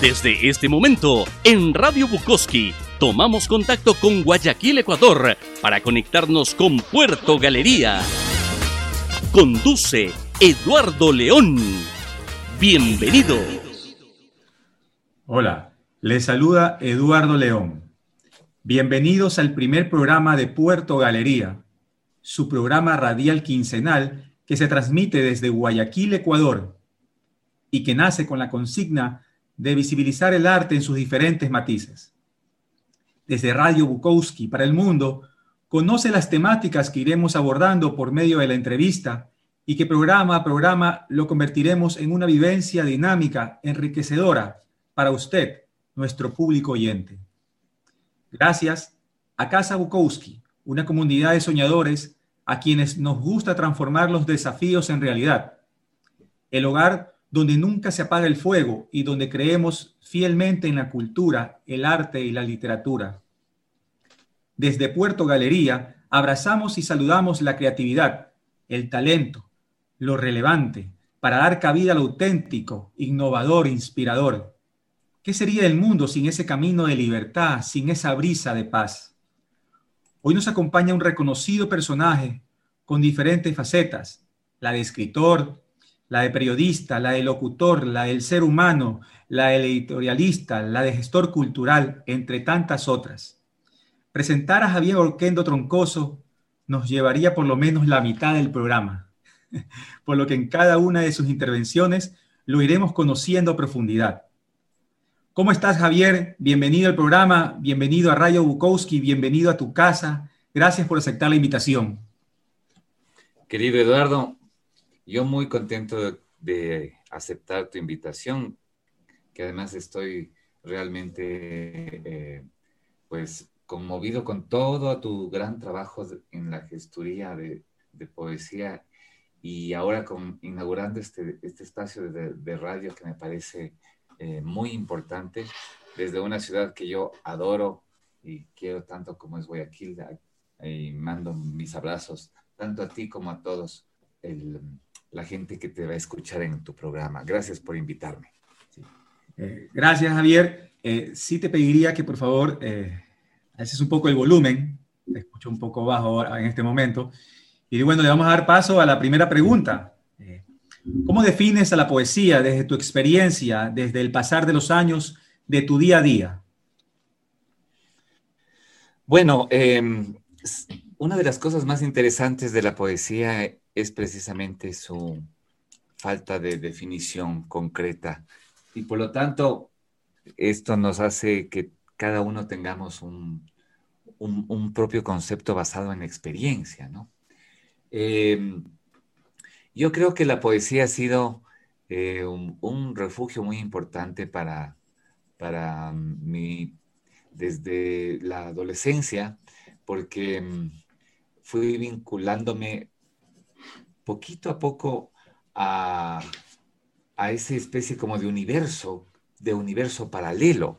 Desde este momento, en Radio Bukowski, tomamos contacto con Guayaquil, Ecuador, para conectarnos con Puerto Galería. Conduce Eduardo León. Bienvenido. Hola, les saluda Eduardo León. Bienvenidos al primer programa de Puerto Galería, su programa radial quincenal que se transmite desde Guayaquil, Ecuador, y que nace con la consigna de visibilizar el arte en sus diferentes matices. Desde Radio Bukowski para el mundo, conoce las temáticas que iremos abordando por medio de la entrevista y que programa a programa lo convertiremos en una vivencia dinámica, enriquecedora para usted, nuestro público oyente. Gracias a Casa Bukowski, una comunidad de soñadores a quienes nos gusta transformar los desafíos en realidad. El hogar donde nunca se apaga el fuego y donde creemos fielmente en la cultura, el arte y la literatura. Desde Puerto Galería abrazamos y saludamos la creatividad, el talento, lo relevante, para dar cabida al auténtico, innovador, inspirador. ¿Qué sería el mundo sin ese camino de libertad, sin esa brisa de paz? Hoy nos acompaña un reconocido personaje con diferentes facetas, la de escritor, la de periodista, la de locutor, la del ser humano, la de editorialista, la de gestor cultural, entre tantas otras. Presentar a Javier Orquendo Troncoso nos llevaría por lo menos la mitad del programa, por lo que en cada una de sus intervenciones lo iremos conociendo a profundidad. ¿Cómo estás, Javier? Bienvenido al programa, bienvenido a Radio Bukowski, bienvenido a tu casa. Gracias por aceptar la invitación. Querido Eduardo, yo muy contento de, aceptar tu invitación, que además estoy realmente eh, pues conmovido con todo tu gran trabajo en la gestoría de, poesía y ahora con, inaugurando este, este espacio de, radio que me parece eh, muy importante desde una ciudad que yo adoro y quiero tanto como es Guayaquil y mando mis abrazos tanto a ti como a todos el, la gente que te va a escuchar en tu programa. Gracias por invitarme. Eh, gracias, Javier. Eh, sí te pediría que por favor eh, haces un poco el volumen. Te escucho un poco bajo en este momento. Y bueno, le vamos a dar paso a la primera pregunta. Eh, ¿Cómo defines a la poesía desde tu experiencia, desde el pasar de los años, de tu día a día? Bueno, em, una de las cosas más interesantes de la poesía es precisamente su falta de definición concreta. Y por lo tanto, esto nos hace que cada uno tengamos un, propio concepto basado en experiencia, ¿no? Em, yo creo que la poesía ha sido eh, un, refugio muy importante para, para mí desde la adolescencia, porque mm, fui vinculándome poquito a poco a, a esa especie como de universo, de universo paralelo.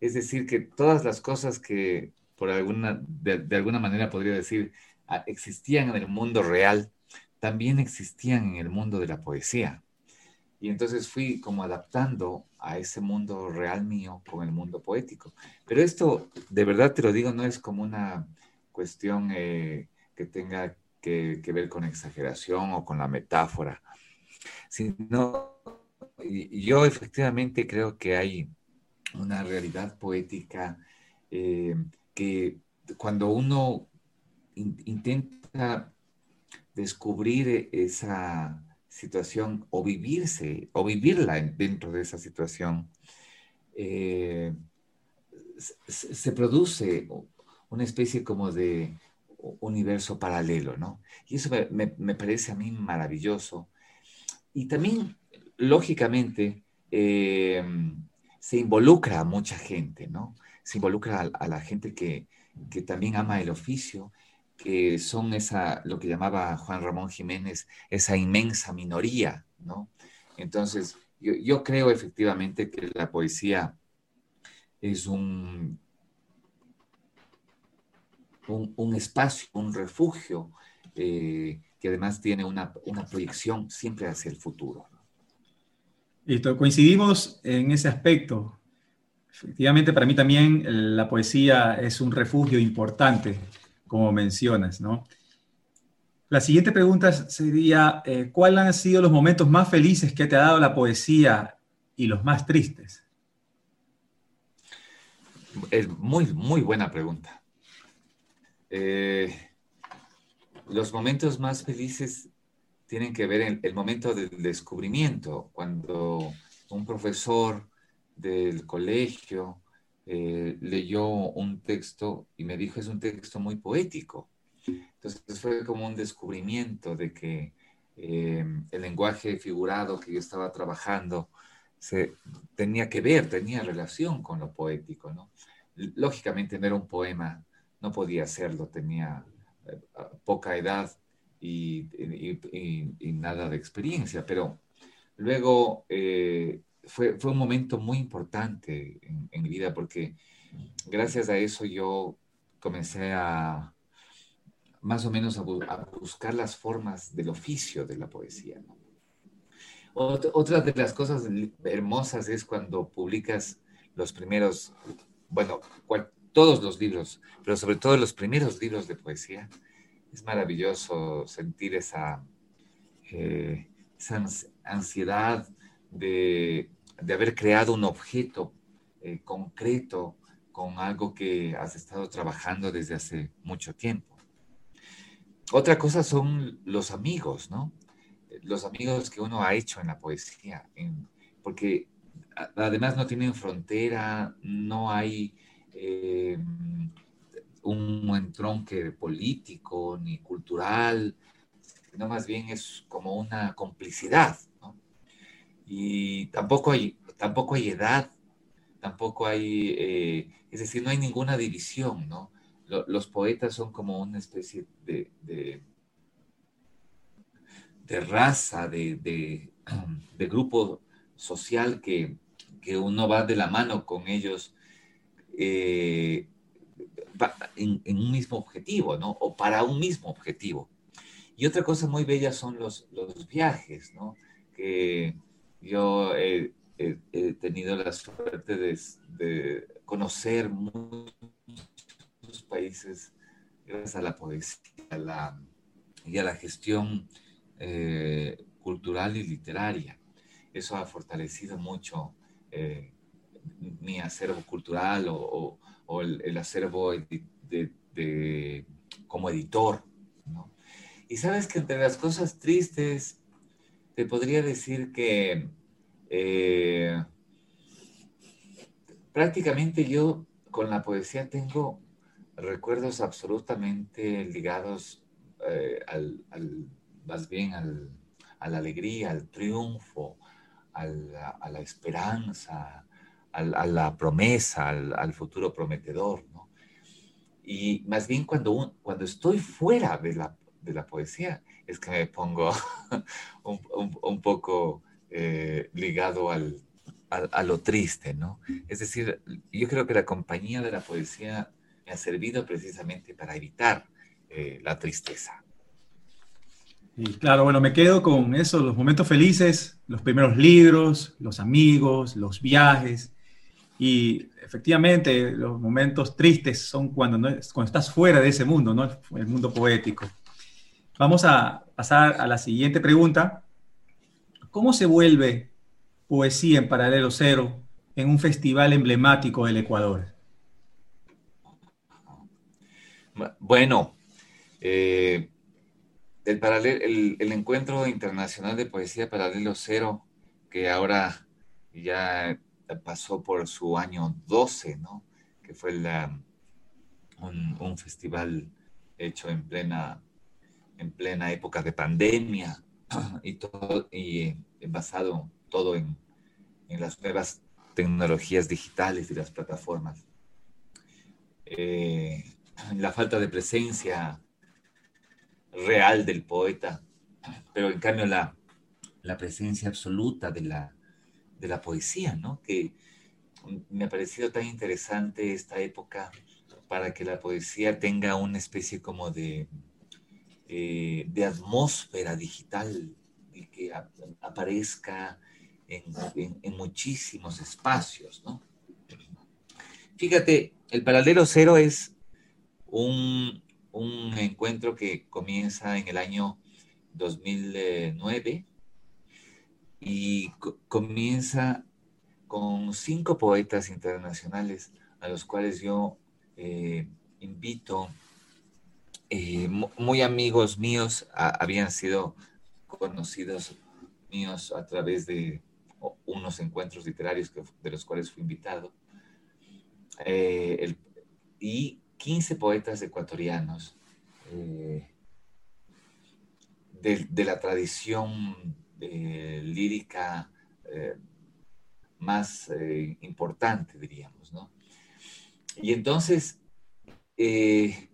Es decir, que todas las cosas que por alguna, de, alguna manera podría decir, ah, existían en el mundo real, también existían en el mundo de la poesía. Y entonces fui como adaptando a ese mundo real mío con el mundo poético. Pero esto, de verdad te lo digo, no es como una cuestión eh, que tenga que, ver con exageración o con la metáfora, sino yo efectivamente creo que hay una realidad poética eh, que cuando uno intenta descubrir esa situación o vivirse o vivirla dentro de esa situación, eh, se produce una especie como de universo paralelo, ¿no? Y eso me, parece a mí maravilloso. Y también, lógicamente, em, se involucra a mucha gente, ¿no? Se involucra a, la gente que, también ama el oficio, que son esa, lo que llamaba Juan Ramón Jiménez, esa inmensa minoría, ¿no? Entonces, yo creo efectivamente que la poesía es un un, espacio, un refugio, eh, que además tiene una, proyección siempre hacia el futuro. Listo, coincidimos en ese aspecto. Efectivamente, para mí también la poesía es un refugio importante, como mencionas, ¿no? La siguiente pregunta sería, eh, ¿cuáles han sido los momentos más felices que te ha dado la poesía y los más tristes? Es muy, muy buena pregunta. Eh, los momentos más felices tienen que ver en el momento del descubrimiento, cuando un profesor del colegio eh, leyó un texto y me dijo es un texto muy poético. Entonces fue como un descubrimiento de que eh, el lenguaje figurado que yo estaba trabajando se, tenía que ver, tenía relación con lo poético. ¿no? Lógicamente no era un poema, no podía hacerlo, tenía eh, poca edad y, nada de experiencia, pero luego eh, fue, fue, un momento muy importante en, mi vida porque gracias a eso yo comencé a más o menos a, buscar las formas del oficio de la poesía. Otra, de las cosas hermosas es cuando publicas los primeros, bueno, todos los libros, pero sobre todo los primeros libros de poesía, es maravilloso sentir esa, eh, ansiedad de, haber creado un objeto eh, concreto con algo que has estado trabajando desde hace mucho tiempo. Otra cosa son los amigos, ¿no? Los amigos que uno ha hecho en la poesía, porque además no tienen frontera, no hay eh, un entronque político ni cultural, sino más bien es como una complicidad. Y tampoco hay, tampoco hay edad, tampoco hay, eh, es decir, no hay ninguna división, ¿no? los poetas son como una especie de, de, raza, de, grupo social que, uno va de la mano con ellos eh, en, un mismo objetivo, ¿no? O para un mismo objetivo. Y otra cosa muy bella son los, los viajes, ¿no? Que yo he, tenido la suerte de, conocer muchos países gracias a la poesía y a la gestión eh, cultural y literaria. Eso ha fortalecido mucho eh, mi acervo cultural o, el, acervo de, como editor. ¿no? Y sabes que entre las cosas tristes, te podría decir que eh, prácticamente yo con la poesía tengo recuerdos absolutamente ligados eh, al, más bien al, a la alegría, al triunfo, a la esperanza, a la promesa, al, futuro prometedor, ¿no? Y más bien cuando, cuando estoy fuera de la, de la poesía es que me pongo un, poco eh, ligado al, a lo triste, ¿no? Es decir, yo creo que la compañía de la poesía me ha servido precisamente para evitar eh, la tristeza. Y claro, bueno, me quedo con eso, los momentos felices, los primeros libros, los amigos, los viajes, y efectivamente, los momentos tristes son cuando, no, cuando estás fuera de ese mundo, ¿no? el mundo poético. Vamos a pasar a la siguiente pregunta. ¿Cómo se vuelve poesía en paralelo cero en un festival emblemático del Ecuador? Bueno, eh, el, el, encuentro internacional de poesía paralelo cero, que ahora ya pasó por su año 12, ¿no? Que fue un, festival hecho en plena, en plena época de pandemia y, todo, y basado todo en, en las nuevas tecnologías digitales y las plataformas. Eh, la falta de presencia real del poeta, pero en cambio la, la presencia absoluta de la, de la poesía, ¿no? Que me ha parecido tan interesante esta época para que la poesía tenga una especie como de, eh, de atmósfera digital y que aparezca en, muchísimos espacios, ¿no? Fíjate, el paralelo cero es un, encuentro que comienza en el año 2009 y comienza con cinco poetas internacionales a los cuales yo eh, invito, eh, muy amigos míos, habían sido conocidos míos a través de unos encuentros literarios de los cuales fui invitado, eh, y 15 poetas ecuatorianos de, la tradición lírica más importante, diríamos, ¿no? Y entonces, eh,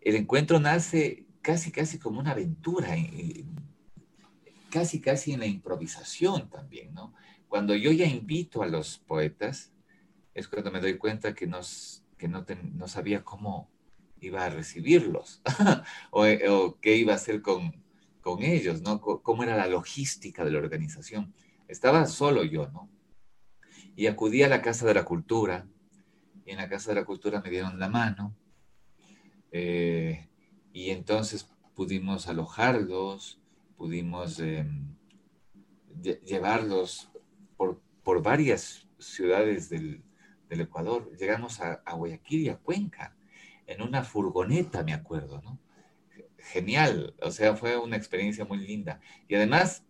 el encuentro nace casi, casi como una aventura, casi, casi en la improvisación también, ¿no? Cuando yo ya invito a los poetas, es cuando me doy cuenta que, nos, que no, no sabía cómo iba a recibirlos o, o, qué iba a hacer con, con ellos, ¿no? cómo era la logística de la organización. Estaba solo yo, ¿no? Y acudí a la Casa de la Cultura, y en la Casa de la Cultura me dieron la mano. Eh, y entonces pudimos alojarlos, pudimos em, llevarlos por, por, varias ciudades del, Ecuador. Llegamos a, a, Guayaquil y a Cuenca en una furgoneta, me acuerdo, ¿no? Genial, o sea, fue una experiencia muy linda. Y además,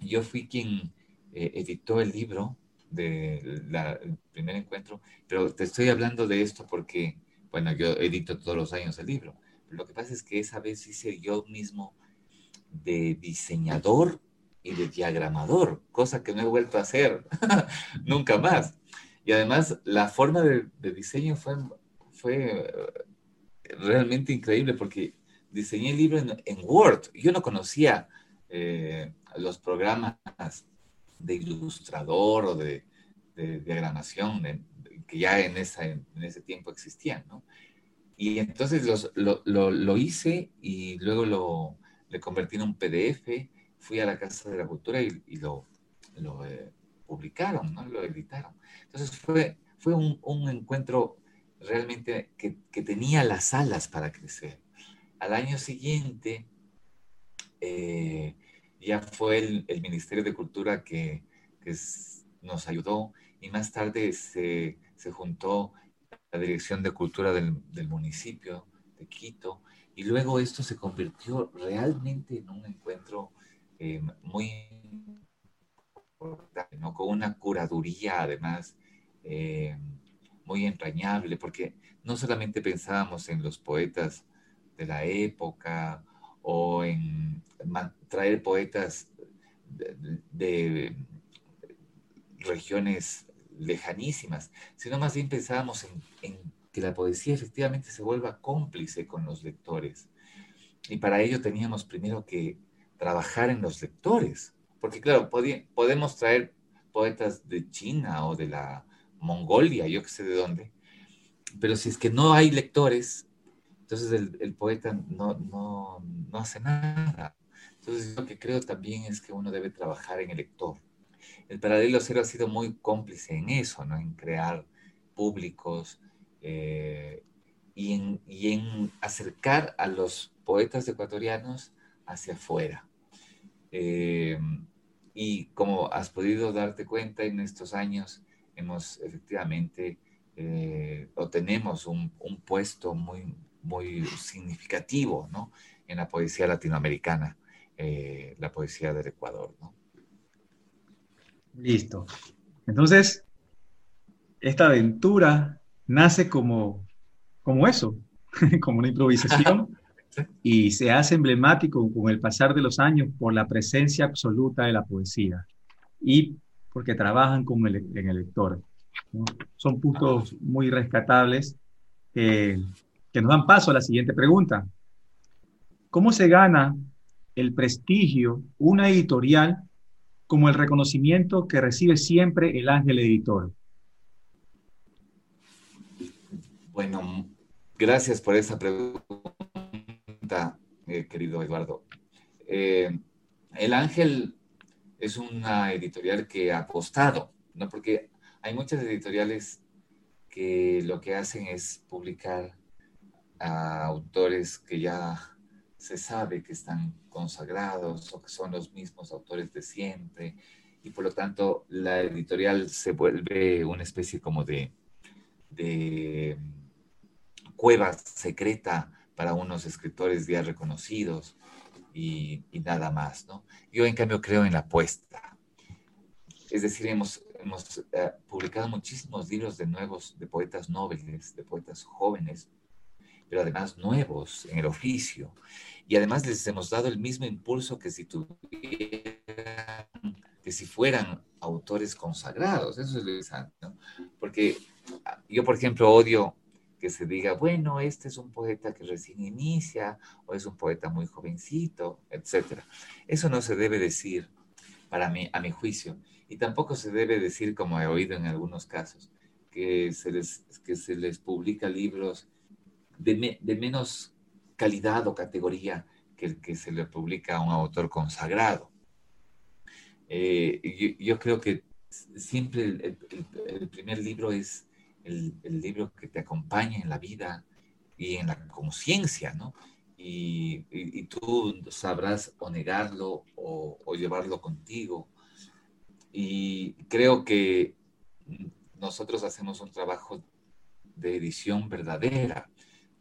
yo fui quien eh, editó el libro del primer encuentro, pero te estoy hablando de esto porque, bueno, yo edito todos los años el libro. Lo que pasa es que esa vez hice yo mismo de diseñador y de diagramador, cosa que no he vuelto a hacer nunca más. Y además la forma de, diseño fue, fue realmente increíble porque diseñé el libro en, Word. Yo no conocía eh, los programas de ilustrador o de, diagramación que ya en, esa, en ese tiempo existían, ¿no? Y entonces lo, lo, hice y luego lo le convertí en un PDF, fui a la Casa de la Cultura y, lo, lo eh, publicaron, ¿no? Lo editaron. Entonces fue, fue un, un encuentro realmente que, que, tenía las alas para crecer. Al año siguiente, eh, ya fue el, Ministerio de Cultura que, nos ayudó y más tarde se, juntó la Dirección de Cultura del, municipio de Quito y luego esto se convirtió realmente en un encuentro eh, muy importante, con una curaduría además eh, muy entrañable, porque no solamente pensábamos en los poetas de la época o en traer poetas de, regiones lejanísimas, sino más bien pensábamos en, que la poesía efectivamente se vuelva cómplice con los lectores. Y para ello teníamos primero que trabajar en los lectores, porque claro, podemos traer poetas de China o de la Mongolia, yo que sé de dónde, pero si es que no hay lectores, entonces el, poeta no, no, no, hace nada. Entonces lo que creo también es que uno debe trabajar en el lector. El paralelo cero ha sido muy cómplice en eso, ¿no? en crear públicos eh, y, en, y, en, acercar a los poetas ecuatorianos hacia afuera. Eh, y como has podido darte cuenta en estos años, hemos efectivamente eh, un, un puesto muy, muy significativo ¿no? en la poesía latinoamericana, eh, la poesía del Ecuador. ¿no? Listo. Entonces, esta aventura nace como, como eso, como una improvisación, y se hace emblemático con el pasar de los años por la presencia absoluta de la poesía y porque trabajan con el, en el lector. Son puntos muy rescatables que nos dan paso a la siguiente pregunta. ¿Cómo se gana el prestigio, una editorial, como el reconocimiento que recibe siempre el ángel editor? Bueno, gracias por esa pregunta, eh, querido Eduardo. Eh, el ángel es una editorial que ha apostado, ¿no? Porque hay muchas editoriales que lo que hacen es publicar a autores que ya se sabe que están consagrados o que son los mismos autores de siempre y por lo tanto la editorial se vuelve una especie como de, de cueva secreta para unos escritores ya reconocidos y, nada más, ¿no? Yo en cambio creo en la apuesta. Es decir, hemos, hemos eh, publicado muchísimos libros de nuevos, de poetas nobles, de poetas jóvenes, pero además nuevos en el oficio. Y además les hemos dado el mismo impulso que si tuvieran, que si fueran autores consagrados. Eso es lo interesante, ¿no? Porque yo, por ejemplo, odio que se diga, bueno, este es un poeta que recién inicia o es un poeta muy jovencito, etc. Eso no se debe decir para mí, a mi juicio. Y tampoco se debe decir, como he oído en algunos casos, que se les, que se les publica libros de, menos calidad o categoría que el que se le publica a un autor consagrado. Eh, yo, creo que siempre el primer libro es el, libro que te acompaña en la vida y en la conciencia, ¿no? Y, y, tú sabrás o negarlo o, llevarlo contigo. Y creo que nosotros hacemos un trabajo de edición verdadera,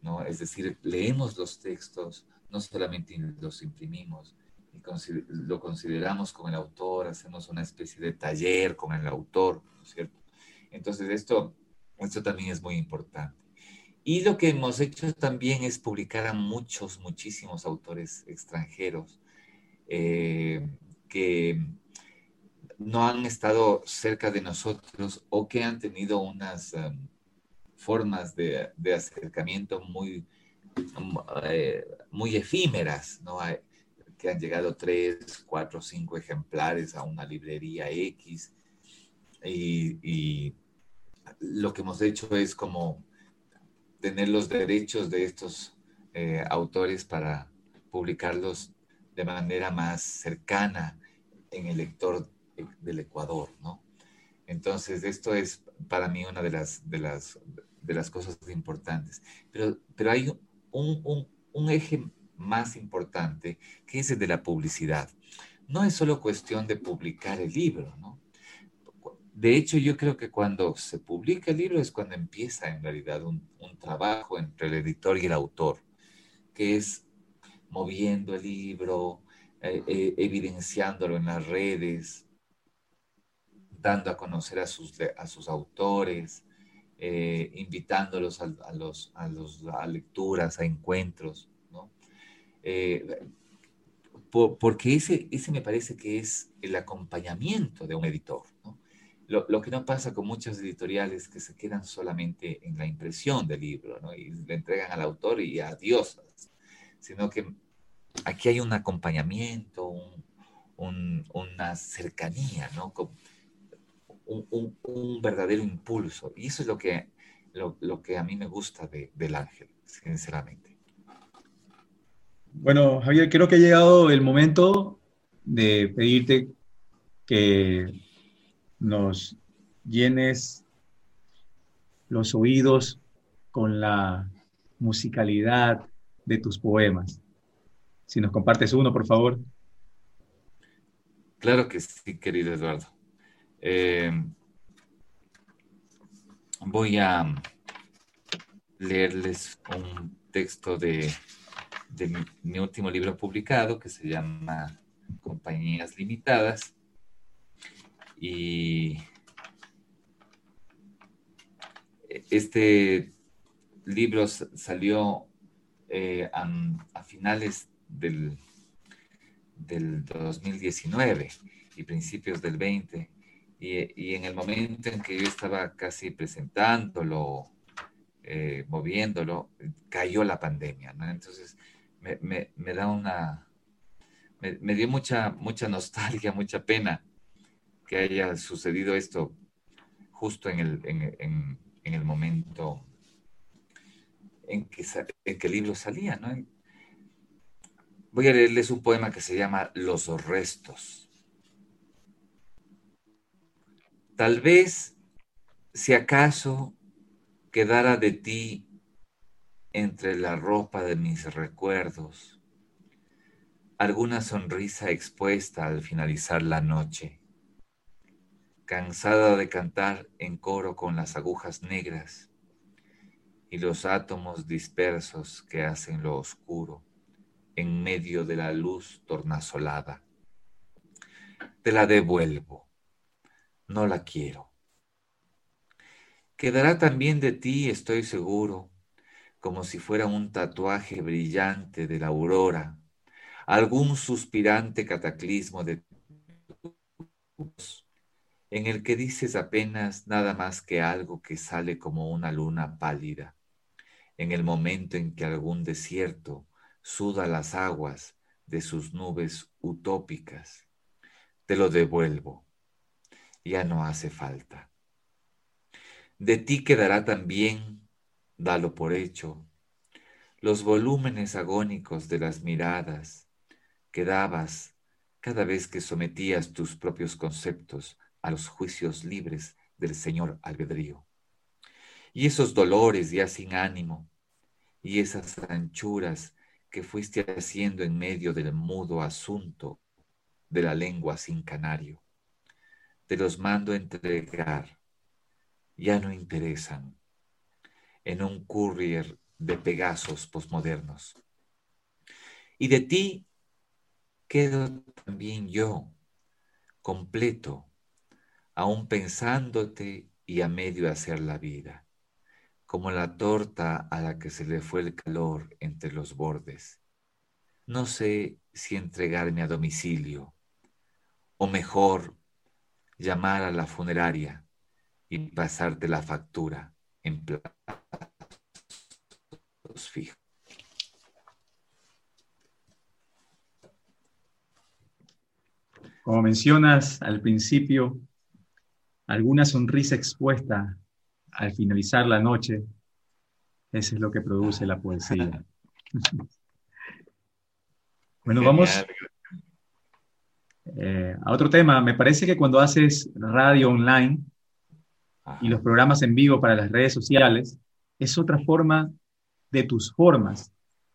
¿no? Es decir, leemos los textos, no solamente los imprimimos, lo consideramos con el autor, hacemos una especie de taller con el autor. Entonces, esto esto también es muy importante. Y lo que hemos hecho también es publicar a muchos, muchísimos autores extranjeros eh, que no han estado cerca de nosotros o que han tenido unas um, formas de, acercamiento muy, um, eh, muy efímeras, ¿no? que han llegado tres, cuatro, cinco ejemplares a una librería X y lo que hemos hecho es como tener los derechos de estos eh, autores para publicarlos de manera más cercana en el lector del Ecuador, ¿no? Entonces, esto es para mí una de las, de las, de las cosas importantes. Pero, pero hay un, un, un eje más importante que es el de la publicidad. No es solo cuestión de publicar el libro, ¿no? De hecho, yo creo que cuando se publica el libro es cuando empieza en realidad un, trabajo entre el editor y el autor, que es moviendo el libro, eh, eh, evidenciándolo en las redes, dando a conocer a sus, a sus autores, eh, invitándolos a, los, a, los, a lecturas, a encuentros, ¿no? porque ese, ese me parece que es el acompañamiento de un editor, ¿no? Lo, que no pasa con muchas editoriales que se quedan solamente en la impresión del libro, ¿no? Y le entregan al autor y adiós, sino que aquí hay un acompañamiento, una cercanía, ¿no? Un, un, verdadero impulso. Y eso es lo que, lo, que a mí me gusta de, del ángel, sinceramente. Bueno, Javier, creo que ha llegado el momento de pedirte que nos llenes los oídos con la musicalidad de tus poemas. Si nos compartes uno, por favor. Claro que sí, querido Eduardo. Eh, voy a leerles un texto de, mi último libro publicado que se llama Compañías Limitadas y este libro salió eh, a, finales del, del 2019 y principios del 20. Y, en el momento en que yo estaba casi presentándolo, eh, moviéndolo, cayó la pandemia, Entonces me, da una, me, dio mucha, mucha nostalgia, mucha pena que haya sucedido esto justo en el, en, el momento en que, en el libro salía. Voy a leerles un poema que se llama Los restos. Tal vez, si acaso quedara de ti entre la ropa de mis recuerdos, alguna sonrisa expuesta al finalizar la noche, cansada de cantar en coro con las agujas negras y los átomos dispersos que hacen lo oscuro en medio de la luz tornasolada. Te la devuelvo, no la quiero. Quedará también de ti, estoy seguro, como si fuera un tatuaje brillante de la aurora, algún suspirante cataclismo de en el que dices apenas nada más que algo que sale como una luna pálida, en el momento en que algún desierto suda las aguas de sus nubes utópicas. Te lo devuelvo, ya no hace falta. De ti quedará también, dalo por hecho, los volúmenes agónicos de las miradas que dabas cada vez que sometías tus propios conceptos a los juicios libres del Señor albedrío. Y esos dolores ya sin ánimo, y esas anchuras que fuiste haciendo en medio del mudo asunto de la lengua sin canario. Te los mando entregar, ya no interesan, en un courier de Pegasos posmodernos. Y de ti quedo también yo, completo, aún pensándote y a medio hacer la vida, como la torta a la que se le fue el calor entre los bordes. No sé si entregarme a domicilio, o mejor, llamar a la funeraria y pasarte la factura en plazos fijos. Como mencionas al principio, alguna sonrisa expuesta al finalizar la noche, eso es lo que produce la poesía. bueno, vamos eh, a otro tema. Me parece que cuando haces radio online y los programas en vivo para las redes sociales, es otra forma de tus formas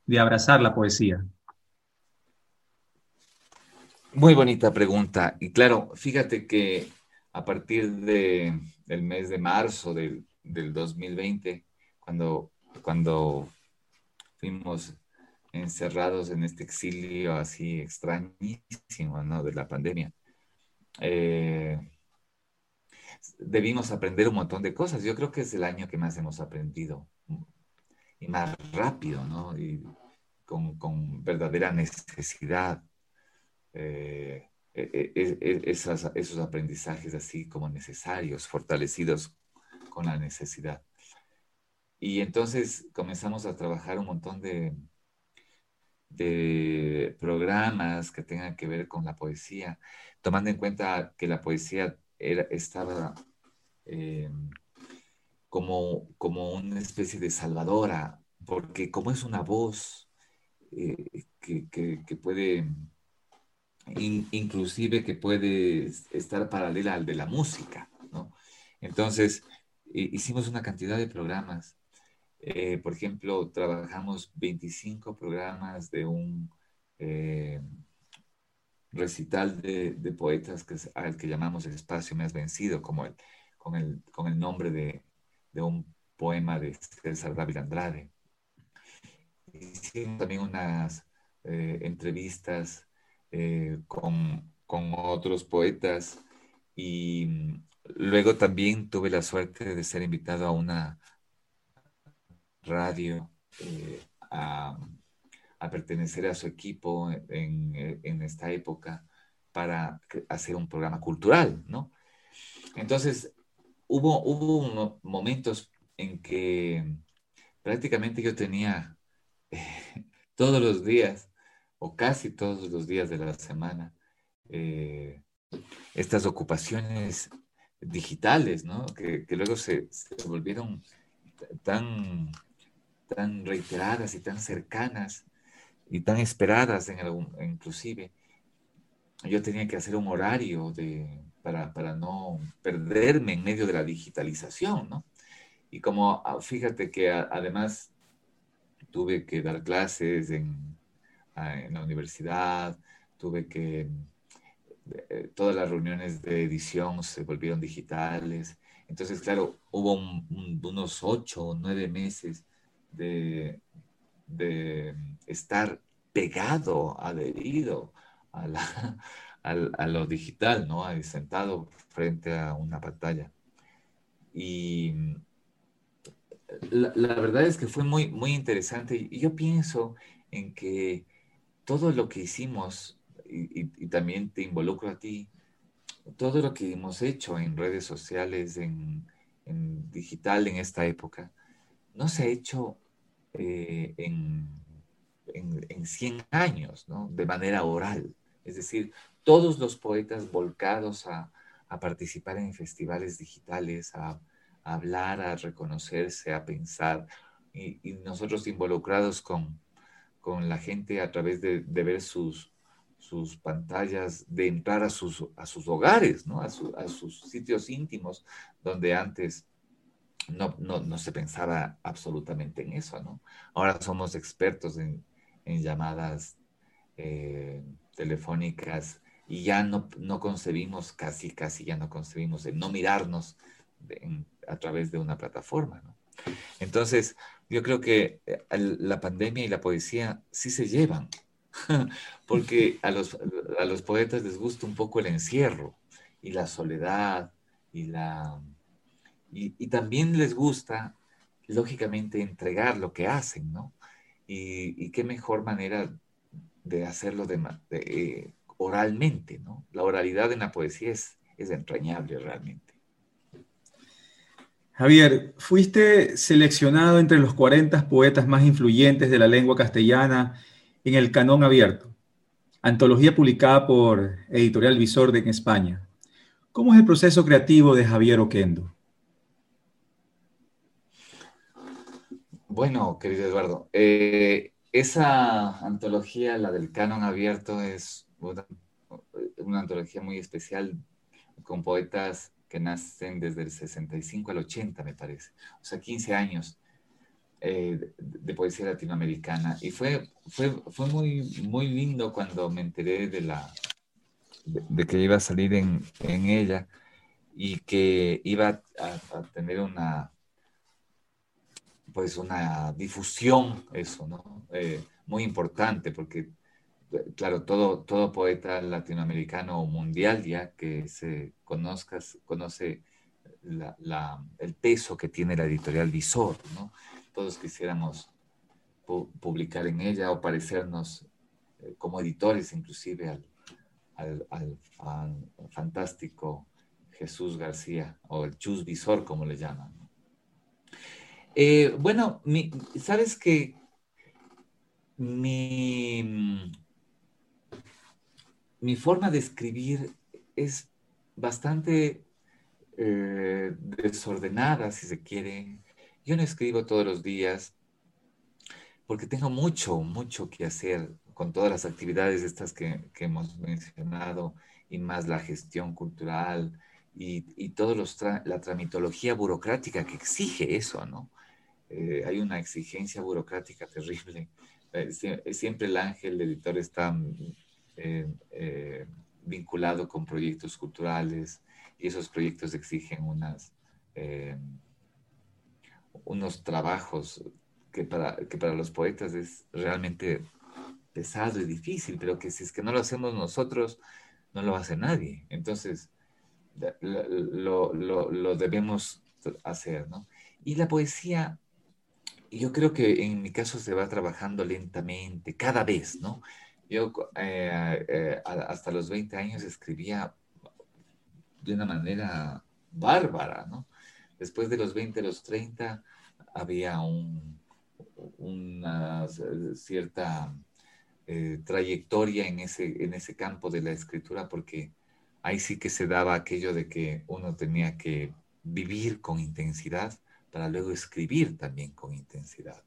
de abrazar la poesía. Muy bonita pregunta. Y claro, fíjate que a partir de, del mes de marzo del, del 2020, cuando, cuando fuimos encerrados en este exilio así extrañísimo, ¿no? De la pandemia. Eh, debimos aprender un montón de cosas. Yo creo que es el año que más hemos aprendido y más rápido, ¿no? Y con, con verdadera necesidad. Eh, e, e, e, esos aprendizajes así como necesarios, fortalecidos con la necesidad. Y entonces comenzamos a trabajar un montón de, de programas que tengan que ver con la poesía, tomando en cuenta que la poesía era, estaba eh, como, como una especie de salvadora, porque como es una voz eh, que, que, puede inclusive que puede estar paralela al de la música, ¿no? Entonces, hicimos una cantidad de programas. Eh, por ejemplo, trabajamos 25 programas de un eh, recital de, poetas que, al que llamamos El espacio me has vencido, como el, con, el, con el nombre de, de un poema de César David Andrade. Hicimos también unas eh, entrevistas eh, con, otros poetas y luego también tuve la suerte de ser invitado a una radio eh, a, pertenecer a su equipo en, esta época para hacer un programa cultural, ¿no? Entonces, hubo, hubo momentos en que prácticamente yo tenía todos los días o casi todos los días de la semana, eh, estas ocupaciones digitales, ¿no? Que, luego se, volvieron tan, tan reiteradas y tan cercanas y tan esperadas en inclusive. Yo tenía que hacer un horario de, para, para, no perderme en medio de la digitalización, ¿no? Y como ah, fíjate que además tuve que dar clases en, ah, en la universidad, tuve que, eh, todas las reuniones de edición se volvieron digitales. Entonces, claro, hubo unos ocho o nueve meses de, estar pegado, adherido a, la, lo digital, ¿no? Sentado frente a una pantalla. Y la, verdad es que fue muy, muy interesante y yo pienso en que todo lo que hicimos, y, también te involucro a ti, todo lo que hemos hecho en redes sociales, en digital en esta época, no se ha hecho eh, en, en, en, 100 años, ¿no? De manera oral. Es decir, todos los poetas volcados a, a participar en festivales digitales, a, hablar, a reconocerse, a pensar, y, nosotros involucrados con, con, la gente a través de, de ver sus, sus pantallas, de entrar a sus, a sus hogares, ¿no? a sus sitios íntimos, donde antes no, no, no, se pensaba absolutamente en eso, ¿no? Ahora somos expertos en, en llamadas eh, telefónicas y ya no, no, concebimos, casi, casi ya no concebimos en no mirarnos a través de una plataforma, ¿no? Entonces, yo creo que eh, la pandemia y la poesía sí se llevan, porque a los, a los poetas les gusta un poco el encierro y la soledad y la y, también les gusta, lógicamente, entregar lo que hacen, ¿no? Y, qué mejor manera de hacerlo de, eh, oralmente, ¿no? La oralidad en la poesía es, es entrañable realmente. Javier, fuiste seleccionado entre los 40 poetas más influyentes de la lengua castellana en el Canón Abierto, antología publicada por Editorial Visor en España. ¿Cómo es el proceso creativo de Javier Oquendo? Bueno, querido Eduardo, eh, esa antología, la del canon abierto, es una, antología muy especial con poetas que nacen desde el 65 al 80, me parece. O sea, 15 años eh, de, poesía latinoamericana. Y fue, fue, fue muy, muy lindo cuando me enteré de, la, de, que iba a salir en, en, ella y que iba a tener una pues una difusión, eso, ¿no? Eh, muy importante, porque, claro, todo, todo poeta latinoamericano o mundial ya que se conozca, conoce el peso que tiene la editorial Visor, ¿no? Todos quisiéramos publicar en ella o parecernos eh, como editores inclusive al, al, fantástico Jesús García o el Chus Visor, como le llaman. Eh, bueno, sabes que mi, mi, forma de escribir es bastante eh, desordenada, si se quiere. Yo no escribo todos los días porque tengo mucho, mucho que hacer con todas las actividades estas que, hemos mencionado y más la gestión cultural y, y toda la tramitología burocrática que exige eso, ¿no? Eh, hay una exigencia burocrática terrible. Eh, siempre el ángel, el editor, está eh, vinculado con proyectos culturales y esos proyectos exigen unas, unos trabajos que para, que para los poetas es realmente pesado y difícil, pero que si es que no lo hacemos nosotros, no lo hace nadie. Entonces, lo, lo, lo debemos hacer, ¿no? Y la poesía yo creo que en mi caso se va trabajando lentamente, cada vez, ¿no? Yo eh, eh, hasta los 20 años escribía de una manera bárbara, ¿no? Después de los 20 a los 30 había un, una cierta eh, trayectoria en ese, en ese campo de la escritura porque ahí sí que se daba aquello de que uno tenía que vivir con intensidad para luego escribir también con intensidad.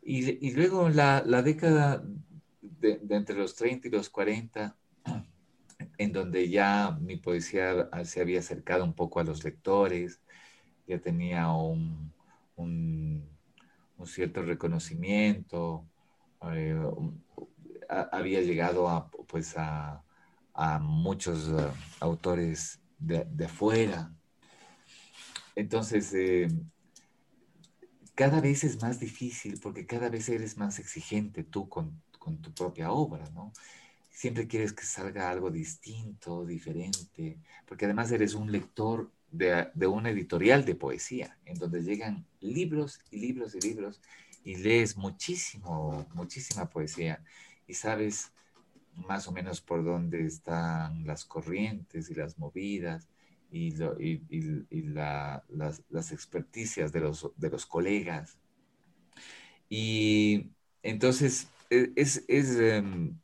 y, luego la, la década de, entre los 30 y los 40, en donde ya mi poesía se había acercado un poco a los lectores, ya tenía un, un, cierto reconocimiento, eh, había llegado a, pues a, muchos eh, autores de, de, afuera. Entonces, eh, cada vez es más difícil porque cada vez eres más exigente tú con, con tu propia obra, ¿no? Siempre quieres que salga algo distinto, diferente, porque además eres un lector de, de una editorial de poesía, en donde llegan libros y libros y libros y lees muchísimo, muchísima poesía y sabes más o menos por dónde están las corrientes y las movidas y, las, experticias de los, de los colegas. Y entonces e, es, em,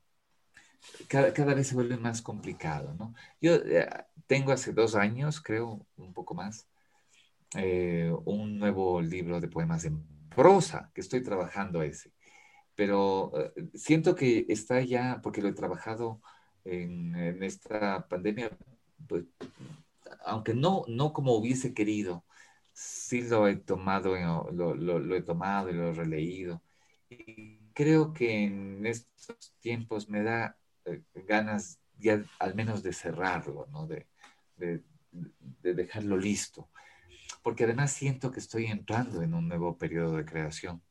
cada, vez se vuelve más complicado, ¿no? Yo eh, tengo hace dos años, creo, un poco más, eh, un nuevo libro de poemas en prosa, que estoy trabajando ese. Pero eh, siento que está ya, porque lo he trabajado en, en esta pandemia, pues aunque no, no como hubiese querido, sí lo he tomado, lo, lo, he tomado y lo he releído. Y creo que en estos tiempos me da eh, ganas ya al menos de cerrarlo, ¿no? de, de, de, dejarlo listo. Porque además siento que estoy entrando en un nuevo periodo de creación.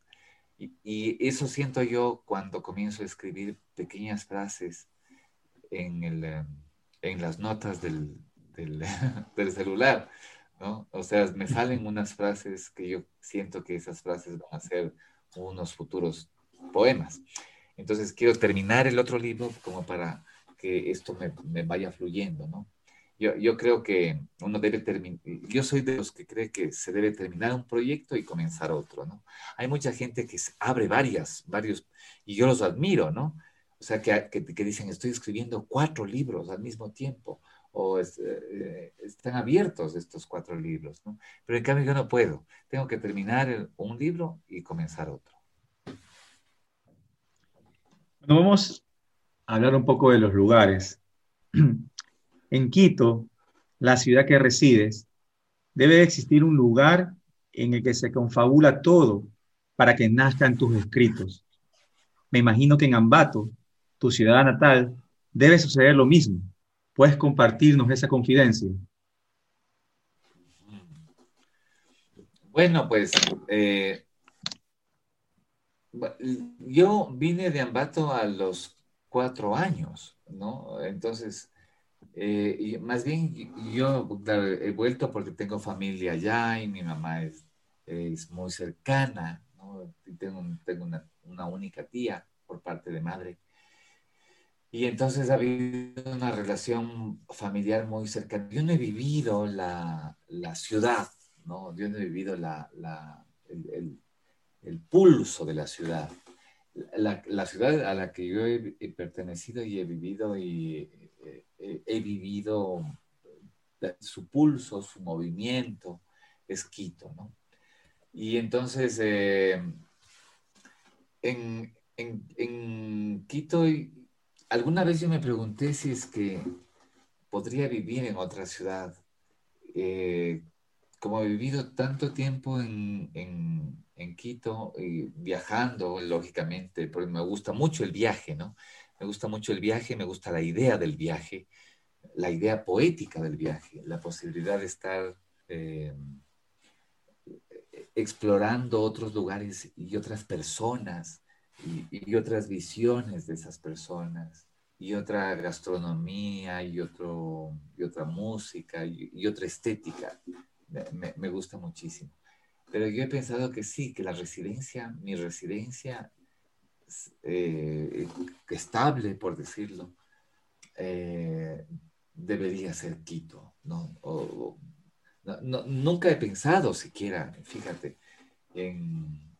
Y, y eso siento yo cuando comienzo a escribir pequeñas frases en, el, eh, en las notas del, del, celular, ¿no? O sea, me salen unas frases que yo siento que esas frases van a ser unos futuros poemas. Entonces quiero terminar el otro libro como para que esto me, me vaya fluyendo, ¿no? Yo, yo, creo que uno debe terminar, yo soy de los que cree que se debe terminar un proyecto y comenzar otro, ¿no? Hay mucha gente que abre varias, varios, y yo los admiro, ¿no? O sea, que, que, que dicen, estoy escribiendo cuatro libros al mismo tiempo, o eh, están abiertos estos cuatro libros, ¿no? Pero en cambio yo no puedo. Tengo que terminar un libro y comenzar otro. Bueno, vamos a hablar un poco de los lugares. En Quito, la ciudad que resides, debe existir un lugar en el que se confabula todo para que nazcan tus escritos. Me imagino que en Ambato, tu ciudad natal, debe suceder lo mismo. ¿Puedes compartirnos esa confidencia? Bueno, pues eh, yo vine de Ambato a los cuatro años, ¿no? Entonces, eh, más bien yo he vuelto porque tengo familia allá y mi mamá es, es muy cercana, ¿no? tengo, tengo una, una única tía por parte de madre. Y entonces ha habido una relación familiar muy cercana. Yo no he vivido la, la ciudad, ¿no? Yo no he vivido la, el, el, pulso de la ciudad. La, ciudad a la que yo he, pertenecido y he vivido y eh, he vivido su pulso, su movimiento, es Quito, ¿no? Y entonces, eh, en, en, en Quito alguna vez yo me pregunté si es que podría vivir en otra ciudad. Eh, como he vivido tanto tiempo en, en, Quito, y viajando, lógicamente, porque me gusta mucho el viaje, ¿no? Me gusta mucho el viaje, me gusta la idea del viaje, la idea poética del viaje, la posibilidad de estar eh, explorando otros lugares y otras personas y, otras visiones de esas personas, y otra gastronomía, y, otro, y otra música, y, otra estética. Me, me, gusta muchísimo. Pero yo he pensado que sí, que la residencia, mi residencia eh, estable, por decirlo, eh, debería ser Quito. ¿no? no, nunca he pensado siquiera, fíjate, en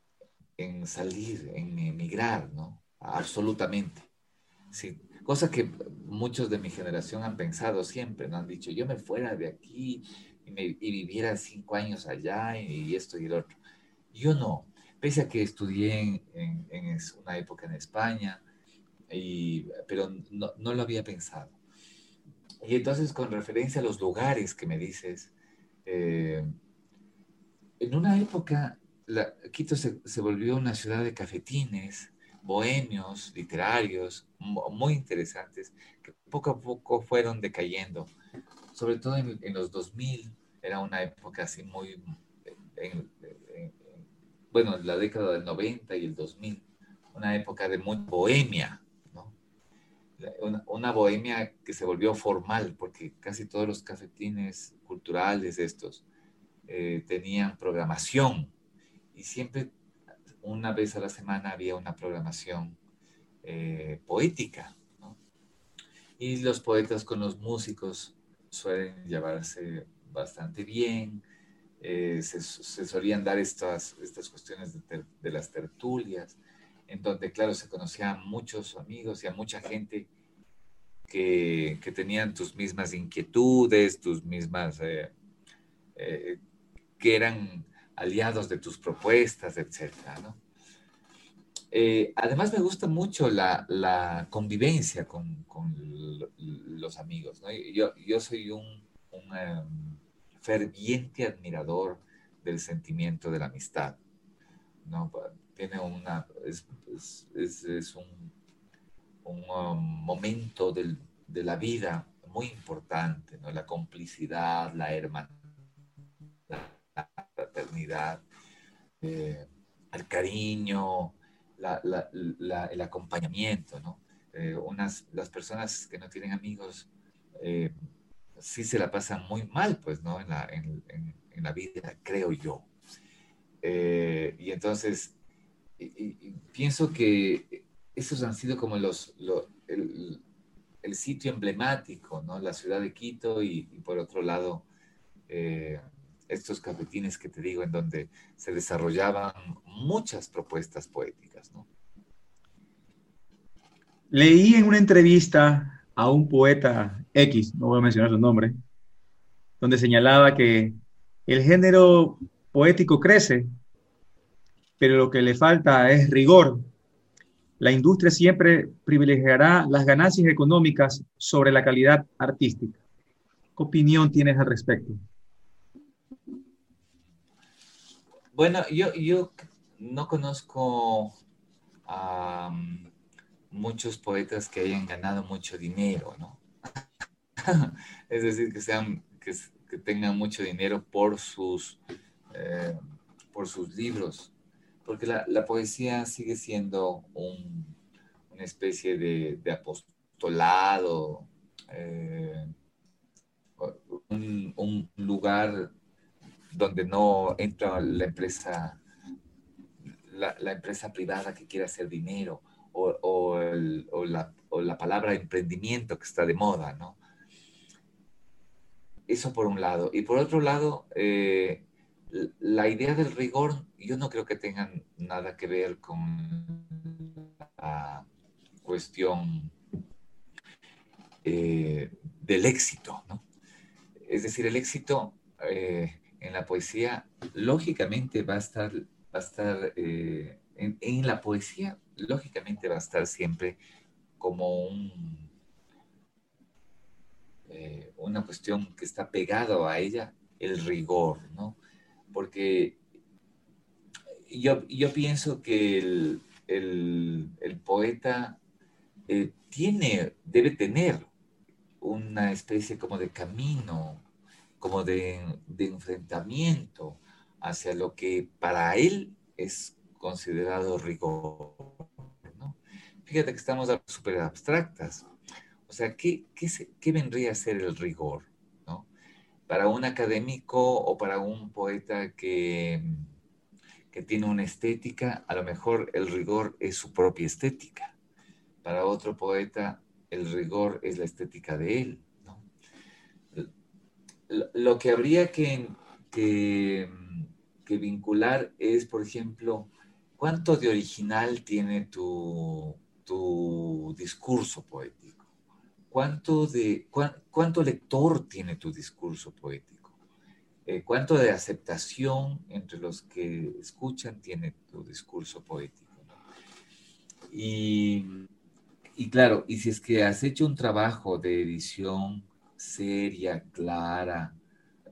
en salir, en emigrar, ¿no? Absolutamente. Sí, cosa que muchos de mi generación han pensado siempre, ¿no? Han dicho, yo me fuera de aquí y, me, viviera cinco años allá y, esto y el otro. Yo no, pese a que estudié en, en, una época en España, y, pero no, no, lo había pensado. Y entonces, con referencia a los lugares que me dices, eh, en una época, Quito se, se, volvió una ciudad de cafetines, bohemios, literarios, muy interesantes, que poco a poco fueron decayendo. Sobre todo en, en los 2000, era una época así muy, bueno, en la década del 90 y el 2000, una época de muy bohemia, ¿no? Una, una, bohemia que se volvió formal, porque casi todos los cafetines culturales estos eh, tenían programación y siempre una vez a la semana había una programación eh, poética. Y los poetas con los músicos suelen llevarse bastante bien, eh, se, solían dar estas, estas cuestiones de, las tertulias, en donde, claro, se conocían muchos amigos y a mucha gente que, que tenían tus mismas inquietudes, tus mismas, eh, que eran aliados de tus propuestas, etcétera, ¿no? además me gusta mucho la, convivencia con, los amigos. Yo, soy un, em, ferviente admirador del sentimiento de la amistad. Tiene una, es, un, um, momento de la vida muy importante, la complicidad, la hermandad, fraternidad, eh, el cariño, el acompañamiento. ¿no? Eh, unas, las personas que no tienen amigos eh, sí se la pasan muy mal, pues, ¿no? En la, en, la vida, creo yo. Eh, y entonces, pienso que esos han sido como los, el, el, sitio emblemático, ¿no? La ciudad de Quito y, por otro lado, estos cafetines que te digo, en donde se desarrollaban muchas propuestas poéticas, ¿no? Leí en una entrevista a un poeta X, no voy a mencionar su nombre, donde señalaba que el género poético crece, pero lo que le falta es rigor. La industria siempre privilegiará las ganancias económicas sobre la calidad artística. ¿Qué opinión tienes al respecto? Bueno, yo, yo no conozco a muchos poetas que hayan ganado mucho dinero, ¿no? es decir, que, sean, que, tengan mucho dinero por sus, eh, por sus libros, porque la, poesía sigue siendo una especie de, apostolado, eh, un, un, lugar donde no entra la empresa, la, la empresa privada que quiere hacer dinero o, la, palabra emprendimiento que está de moda, ¿no? Eso por un lado. Y por otro lado, eh, la idea del rigor, yo no creo que tengan nada que ver con la cuestión eh, del éxito, ¿no? Es decir, el éxito eh, en la poesía, lógicamente va a estar, va a estar en, la poesía, lógicamente va a estar siempre como un, eh, una cuestión que está pegado a ella, el rigor, ¿no? Porque yo, yo pienso que el, poeta eh, tiene, debe tener una especie como de camino, como de, enfrentamiento hacia lo que para él es considerado rigor. Fíjate que estamos súper abstractas. O sea, ¿qué, qué, vendría a ser el rigor? ¿no? Para un académico o para un poeta que, que tiene una estética, a lo mejor el rigor es su propia estética. Para otro poeta, el rigor es la estética de él. Lo que habría que, que, vincular es, por ejemplo, ¿Cuánto de original tiene tu, discurso poético? ¿Cuánto, de, ¿Cuánto lector tiene tu discurso poético? Eh, ¿Cuánto de aceptación entre los que escuchan tiene tu discurso poético? Y, y claro, y si es que has hecho un trabajo de edición seria, clara,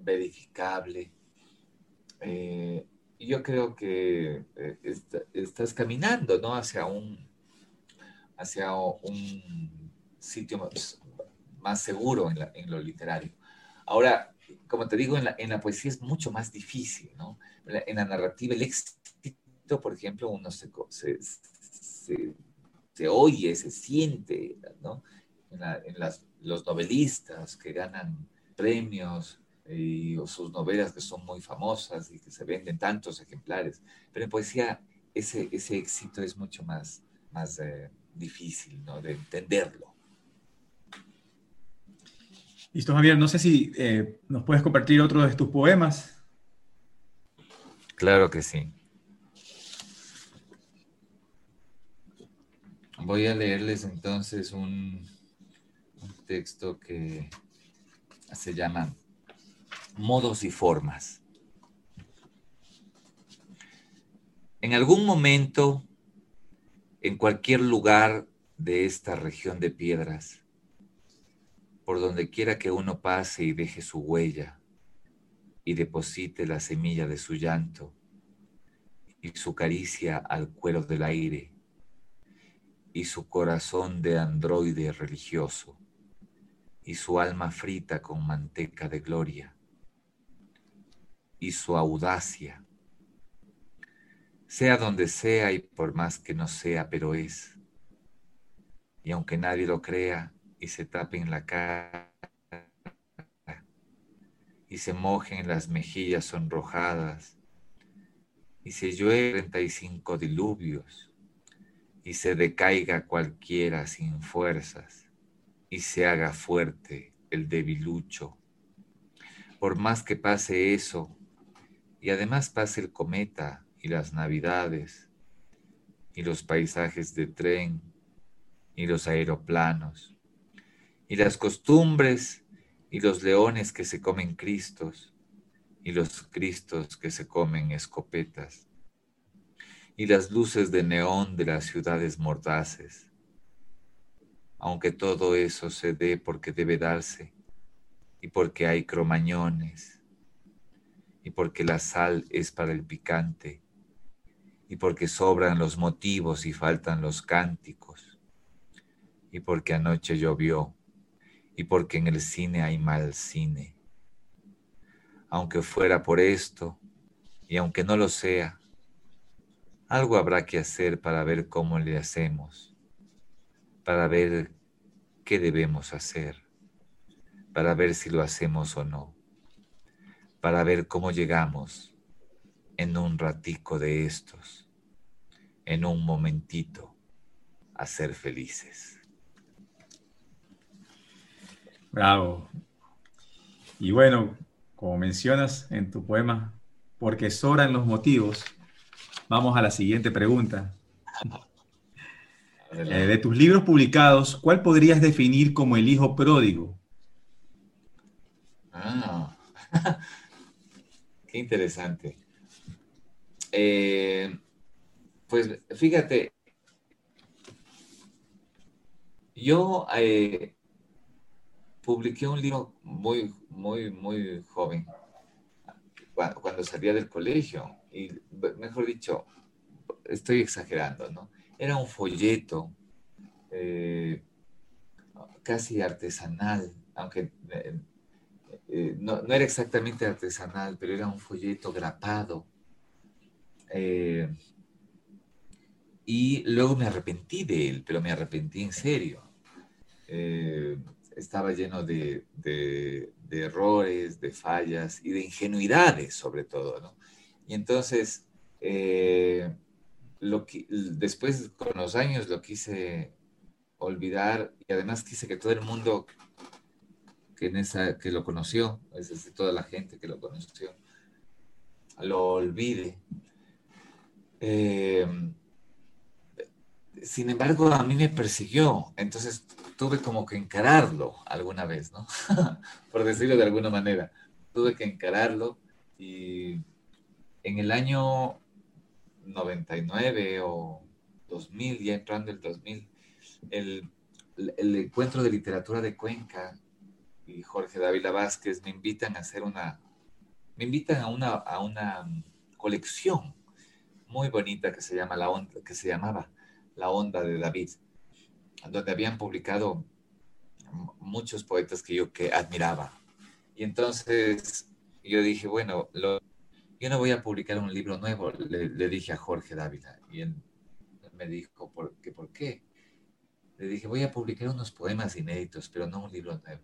verificable. Eh, yo creo que eh, estás caminando, ¿no? Hacia un, hacia un sitio más, seguro en, lo literario. Ahora, como te digo, en la, poesía es mucho más difícil, ¿no? En la, narrativa, el éxito, por ejemplo, uno se, se, oye, se siente, ¿no? En, los novelistas que ganan premios, y sus novelas que son muy famosas y que se venden tantos ejemplares. Pero en poesía ese, ese éxito es mucho más, más eh, difícil ¿no? de entenderlo. Listo, Javier. No sé si eh, nos puedes compartir otro de tus poemas. Claro que sí. Voy a leerles entonces un, un texto que se llama modos y formas. En algún momento, en cualquier lugar de esta región de piedras, por donde quiera que uno pase y deje su huella y deposite la semilla de su llanto y su caricia al cuero del aire y su corazón de androide religioso y su alma frita con manteca de gloria y su audacia. Sea donde sea y por más que no sea, pero es. Y aunque nadie lo crea y se tapen la cara y se mojen las mejillas sonrojadas y se llueve treinta y cinco diluvios y se decaiga cualquiera sin fuerzas y se haga fuerte el debilucho. Por más que pase eso, y además pasa el cometa y las navidades y los paisajes de tren y los aeroplanos y las costumbres y los leones que se comen cristos y los cristos que se comen escopetas y las luces de neón de las ciudades mordaces. Aunque todo eso se dé porque debe darse y porque hay cromañones y porque la sal es para el picante, y porque sobran los motivos y faltan los cánticos, y porque anoche llovió, y porque en el cine hay mal cine. Aunque fuera por esto, y aunque no lo sea, algo habrá que hacer para ver cómo le hacemos, para ver qué debemos hacer, para ver si lo hacemos o no para ver cómo llegamos en un ratico de estos, en un momentito, a ser felices. Bravo. Y bueno, como mencionas en tu poema, porque sobran los motivos, vamos a la siguiente pregunta. Eh, de tus libros publicados, ¿cuál podrías definir como el hijo pródigo? Ah, Qué interesante. Eh, pues fíjate, yo eh, publiqué un libro muy, muy, muy joven, cuando salía del colegio, y mejor dicho, estoy exagerando, ¿no? Era un folleto eh, casi artesanal, aunque eh, no, era exactamente artesanal, pero era un folleto grapado. Eh, y luego me arrepentí de él, pero me arrepentí en serio. Eh, estaba lleno de, errores, de fallas y de ingenuidades sobre todo, ¿no? Y entonces, lo que, después con los años lo quise olvidar y además quise que todo el mundo que, en esa, que lo conoció, es decir, toda la gente que lo conoció, lo olvide. Eh, sin embargo, a mí me persiguió, entonces tuve como que encararlo alguna vez, ¿no? Por decirlo de alguna manera. Tuve que encararlo y en el año 99 o 2000, ya entrando el 2000, el, el encuentro de literatura de Cuenca Jorge Dávila Vázquez me invitan a hacer una, me invitan a una, a una colección muy bonita que se llama la onda, que se llamaba La Onda de David, donde habían publicado muchos poetas que yo que admiraba. Y entonces yo dije, bueno, yo no voy a publicar un libro nuevo, le, dije a Jorge Dávila. Y él me dijo, ¿por qué? ¿por qué? Le dije, voy a publicar unos poemas inéditos, pero no un libro nuevo,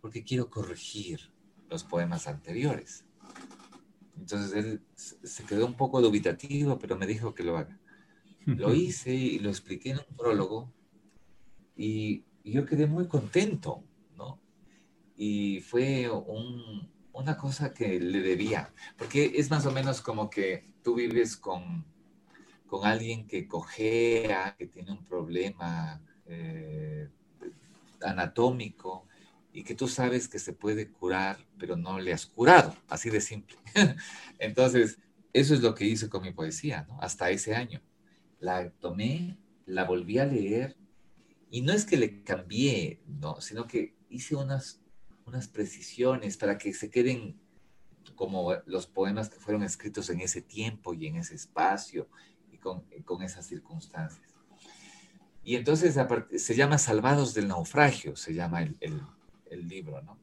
porque quiero corregir los poemas anteriores. Entonces él se quedó un poco dubitativo, pero me dijo que lo haga. Lo hice y lo expliqué en un prólogo y yo quedé muy contento, ¿no? Y fue una cosa que le debía, porque es más o menos como que tú vives con, con alguien que cojea, que tiene un problema eh, anatómico y que tú sabes que se puede curar, pero no le has curado, así de simple. Entonces, eso es lo que hice con mi poesía. Hasta ese año. La tomé, la volví a leer y no es que le cambié, no, sino que hice unas, unas precisiones para que se queden como los poemas que fueron escritos en ese tiempo y en ese espacio y con, con esas circunstancias. Y entonces se llama Salvados del Naufragio, se llama el, el, libro, ¿no?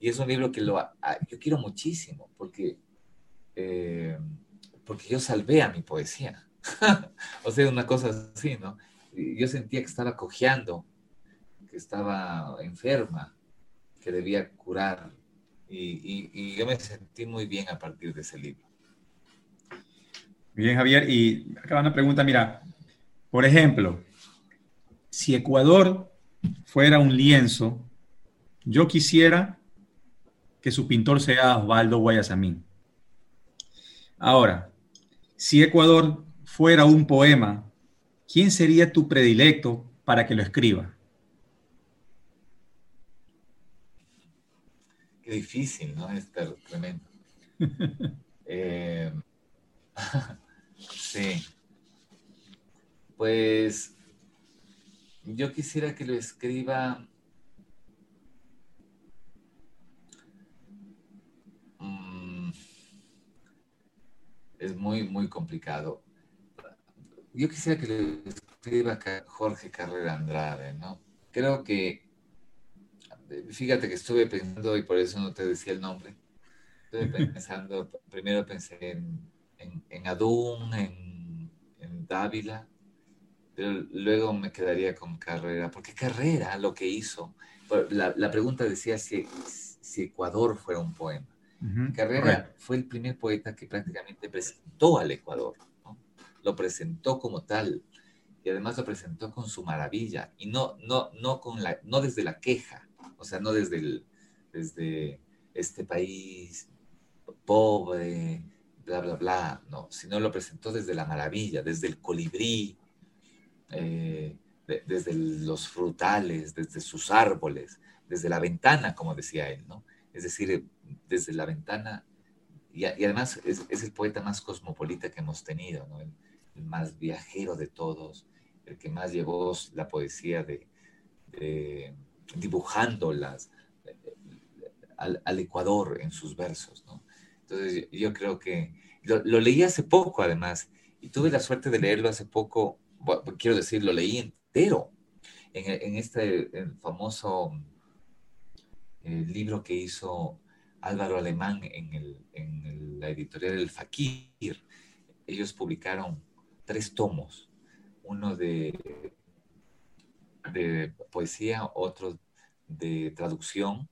Y es un libro que lo, yo quiero muchísimo porque, eh, porque yo salvé a mi poesía. o sea, una cosa así, ¿no? yo sentía que estaba cojeando, que estaba enferma, que debía curar. Y, yo me sentí muy bien a partir de ese libro. Bien, Javier. Y acá una pregunta, mira, por ejemplo, si Ecuador fuera un lienzo, yo quisiera que su pintor sea Osvaldo Guayasamín. Ahora, si Ecuador fuera un poema, ¿quién sería tu predilecto para que lo escriba? Qué difícil, ¿no? Es tremendo. Eh, sí. Pues yo quisiera que lo escriba. Mm, es muy, muy complicado yo quisiera que le escriba Jorge Carrera Andrade, ¿no? Creo que, fíjate que estuve pensando y por eso no te decía el nombre. Estuve pensando, primero pensé en, en, en Adún, en, en Dávila, pero luego me quedaría con Carrera, porque Carrera lo que hizo, la, la pregunta decía si, si, Ecuador fuera un poema. Carrera fue el primer poeta que prácticamente presentó al Ecuador lo presentó como tal y además lo presentó con su maravilla y no, no, no, con la, no desde la queja, o sea, no desde, el, desde este país pobre, bla, bla, bla, no, sino lo presentó desde la maravilla, desde el colibrí, eh, desde los frutales, desde sus árboles, desde la ventana, como decía él, ¿no? Es decir, desde la ventana, y, además es, es, el poeta más cosmopolita que hemos tenido, ¿no? el más viajero de todos, el que más llevó la poesía de, dibujándolas al, Ecuador en sus versos. Entonces yo creo que lo, leí hace poco además y tuve la suerte de leerlo hace poco, quiero decir, lo leí entero en, este famoso eh, libro que hizo Álvaro Alemán en, en la editorial El Fakir. Ellos publicaron tres tomos, uno de, de poesía, otro de traducción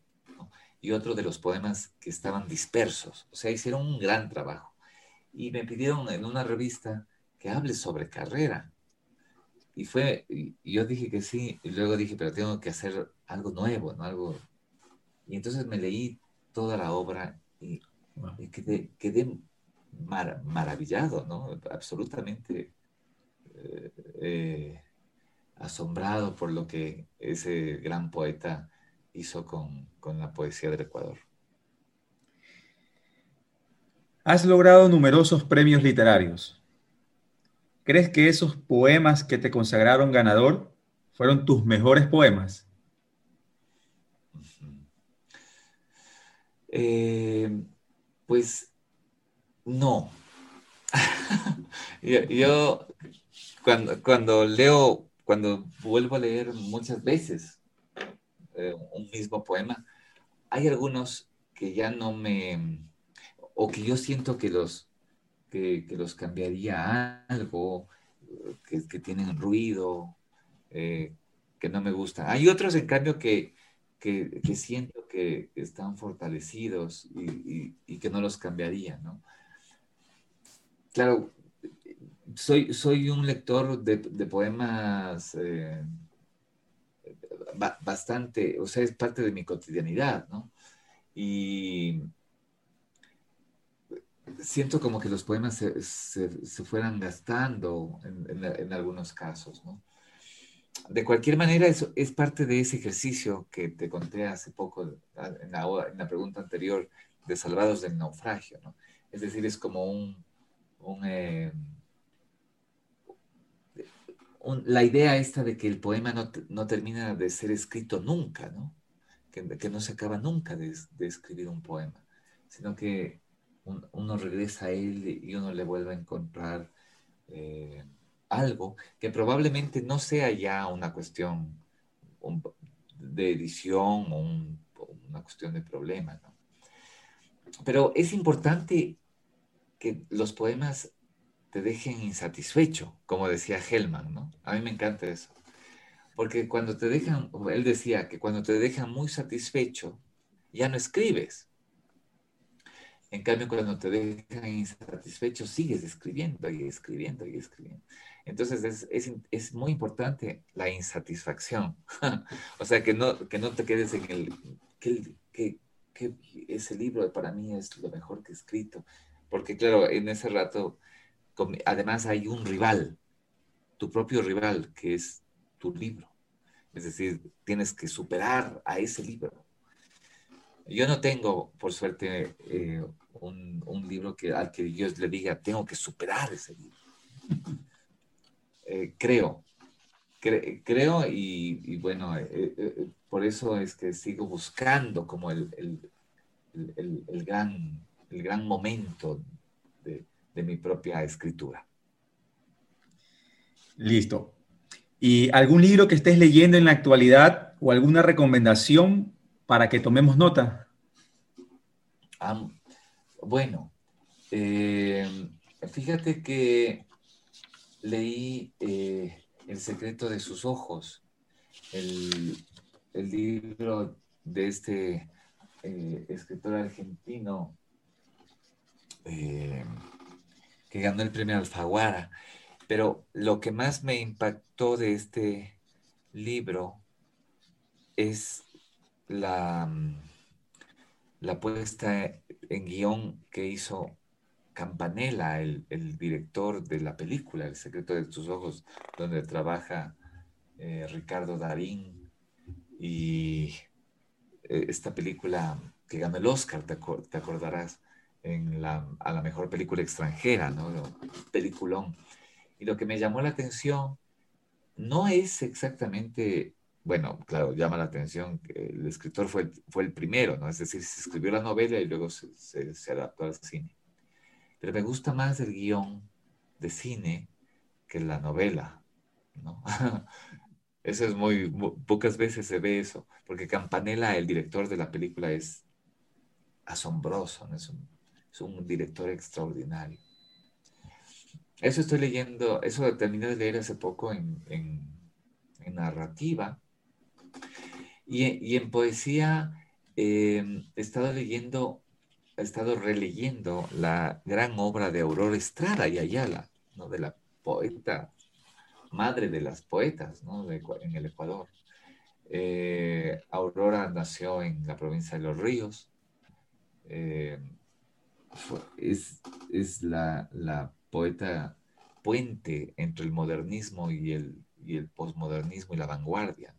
y otro de los poemas que estaban dispersos. O sea, hicieron un gran trabajo. Y me pidieron en una revista que hable sobre carrera. Y fue, y yo dije que sí, y luego dije, pero tengo que hacer algo nuevo, ¿no? Algo. Y entonces me leí toda la obra y, quedé, quedé maravillado, ¿no? Absolutamente eh, eh, asombrado por lo que ese gran poeta hizo con, con la poesía del Ecuador. Has logrado numerosos premios literarios. ¿Crees que esos poemas que te consagraron ganador fueron tus mejores poemas? Eh, pues no. yo, cuando, cuando leo, cuando vuelvo a leer muchas veces eh, un mismo poema, hay algunos que ya no me, o que yo siento que los, que, los cambiaría algo, que, tienen ruido, eh, que no me gusta. Hay otros, en cambio, que, que, siento que están fortalecidos y, que no los cambiaría, ¿no? Claro, soy, soy un lector de, poemas eh, bastante, o sea, es parte de mi cotidianidad, ¿no? Y siento como que los poemas se, fueran gastando en, algunos casos, ¿no? De cualquier manera, eso es parte de ese ejercicio que te conté hace poco en la, pregunta anterior de Salvados del Naufragio, ¿no? Es decir, es como un... Eh, la idea esta de que el poema no, termina de ser escrito nunca, ¿no? Que, no se acaba nunca de, escribir un poema, sino que uno regresa a él y uno le vuelve a encontrar eh, algo que probablemente no sea ya una cuestión de edición o, una cuestión de problema, ¿no? Pero es importante que los poemas te dejen insatisfecho, como decía Hellman, ¿no? A mí me encanta eso. Porque cuando te dejan, él decía que cuando te dejan muy satisfecho, ya no escribes. En cambio, cuando te dejan insatisfecho, sigues escribiendo y escribiendo y escribiendo. Entonces, es, muy importante la insatisfacción. o sea, que no, que no te quedes en el, que ese libro para mí es lo mejor que he escrito. Porque, claro, en ese rato además hay un rival, tu propio rival, que es tu libro. Es decir, tienes que superar a ese libro. Yo no tengo, por suerte, eh, un, libro que, al que yo le diga, tengo que superar ese libro. Eh, creo, creo y, bueno, eh, por eso es que sigo buscando como el, gran, el gran momento de, mi propia escritura. Listo. ¿Y algún libro que estés leyendo en la actualidad o alguna recomendación para que tomemos nota? bueno, eh, fíjate que leí eh, El secreto de sus ojos, el, libro de este eh, escritor argentino que ganó el premio Alfaguara. Pero lo que más me impactó de este libro es la, la puesta en guion que hizo Campanella, el, director de la película El secreto de tus ojos, donde trabaja eh, Ricardo Darín y eh, esta película que ganó el Oscar, te acordarás, en la, a la mejor película extranjera, ¿no? Peliculón. Y lo que me llamó la atención no es exactamente, bueno, claro, llama la atención que el escritor fue, fue el primero, ¿no? Es decir, se escribió la novela y luego se, se, adaptó al cine. Pero me gusta más el guion de cine que la novela, ¿no? Eso es muy, pocas veces se ve eso, porque Campanella, el director de la película, es asombroso, ¿no? es un es un director extraordinario. Eso estoy leyendo, eso terminé de leer hace poco en, narrativa. Y, en poesía em, he estado leyendo, he estado releyendo la gran obra de Aurora Estrada y Ayala, ¿no? de la poeta, madre de las poetas ¿no? en el Ecuador. Eh, Aurora nació en la provincia de Los Ríos. Eh, es, es la, poeta puente entre el modernismo y el, y el posmodernismo y la vanguardia,